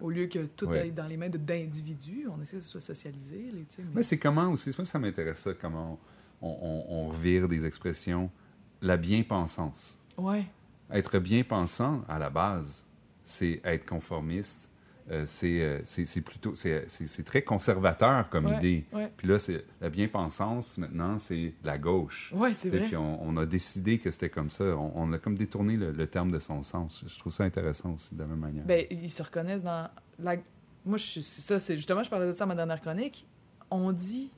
Au lieu que tout aille dans les mains d'individus, on essaie de se socialiser. Les, mais- Mais c'est comment aussi, moi ça m'intéresse ça, comment on, on, on revire des expressions. La bien-pensance. Ouais. Être bien-pensant, à la base, c'est être conformiste. Euh, c'est euh, c'est- plutôt c'est c'est- très conservateur comme Ouais, idée. ouais. Puis là, c'est la bien-pensance, maintenant, c'est la gauche. Ouais, c'est vrai. puis on, on a décidé que c'était comme ça. On, on a comme détourné le, le terme de son sens. Je trouve ça intéressant aussi, de la même manière. Ben, ils se reconnaissent dans. La... Moi, je- ça, c'est justement, je parlais de ça à ma dernière chronique. On dit,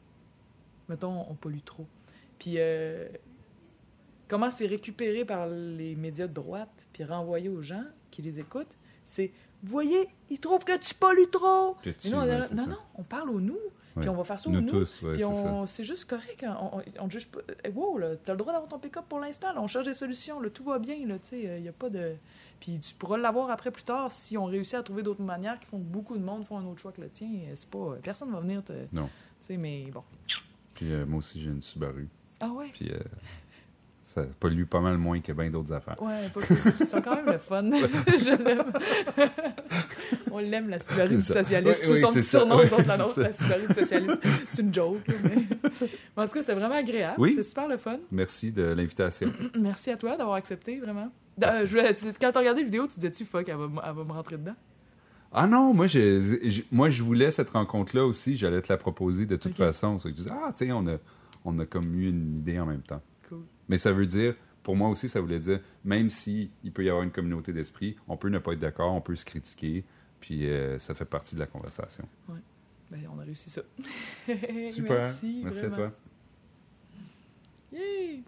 mettons, on pollue trop. Puis, euh, comment c'est récupéré par les médias de droite, puis renvoyé aux gens qui les écoutent, c'est, voyez, ils trouvent que tu pollues trop. Que tu- non, ouais, non, non, on parle au nous, puis on va faire ça au Nous nous. tous, ouais, on- c'est juste correct. hein. On, on, on te juge pas. Eh, Wow, là, t'as le droit d'avoir ton pick-up pour l'instant. là. On cherche des solutions. Là, tout va bien. Là, tu sais, il y a pas de. Puis tu pourras l'avoir après plus tard si on réussit à trouver d'autres manières qui font que beaucoup de monde font un autre choix que le tien. Euh, C'est pas. Personne va venir te. Tu Non. sais, mais bon. Puis euh, moi aussi, j'ai une Subaru. Ah ouais? Puis euh, ça pollue pas mal moins que bien d'autres affaires. Ouais, pas. Ils sont quand même le fun. Je l'aime. On l'aime, la Subaru du socialiste. C'est oui, son petit ça. surnom, la nôtre, ça. la Subaru du socialiste. C'est une joke. mais... Mais en tout cas, c'était vraiment agréable. Oui. C'est super le fun. Merci de l'invitation. Merci à toi d'avoir accepté, vraiment. Euh, je quand tu regardé la vidéo, tu disais-tu, fuck, elle va, elle va me rentrer dedans? Ah non, moi, je, moi, je voulais cette rencontre-là aussi. J'allais te la proposer de toute façon. Je disais, ah, tu sais, on a, on a comme eu une idée en même temps. Mais ça veut dire, pour moi aussi, ça voulait dire, même si il peut y avoir une communauté d'esprit, on peut ne pas être d'accord, on peut se critiquer, puis euh, ça fait partie de la conversation. Ben, on a réussi ça. Super. Merci, Merci à vraiment. toi. Yay!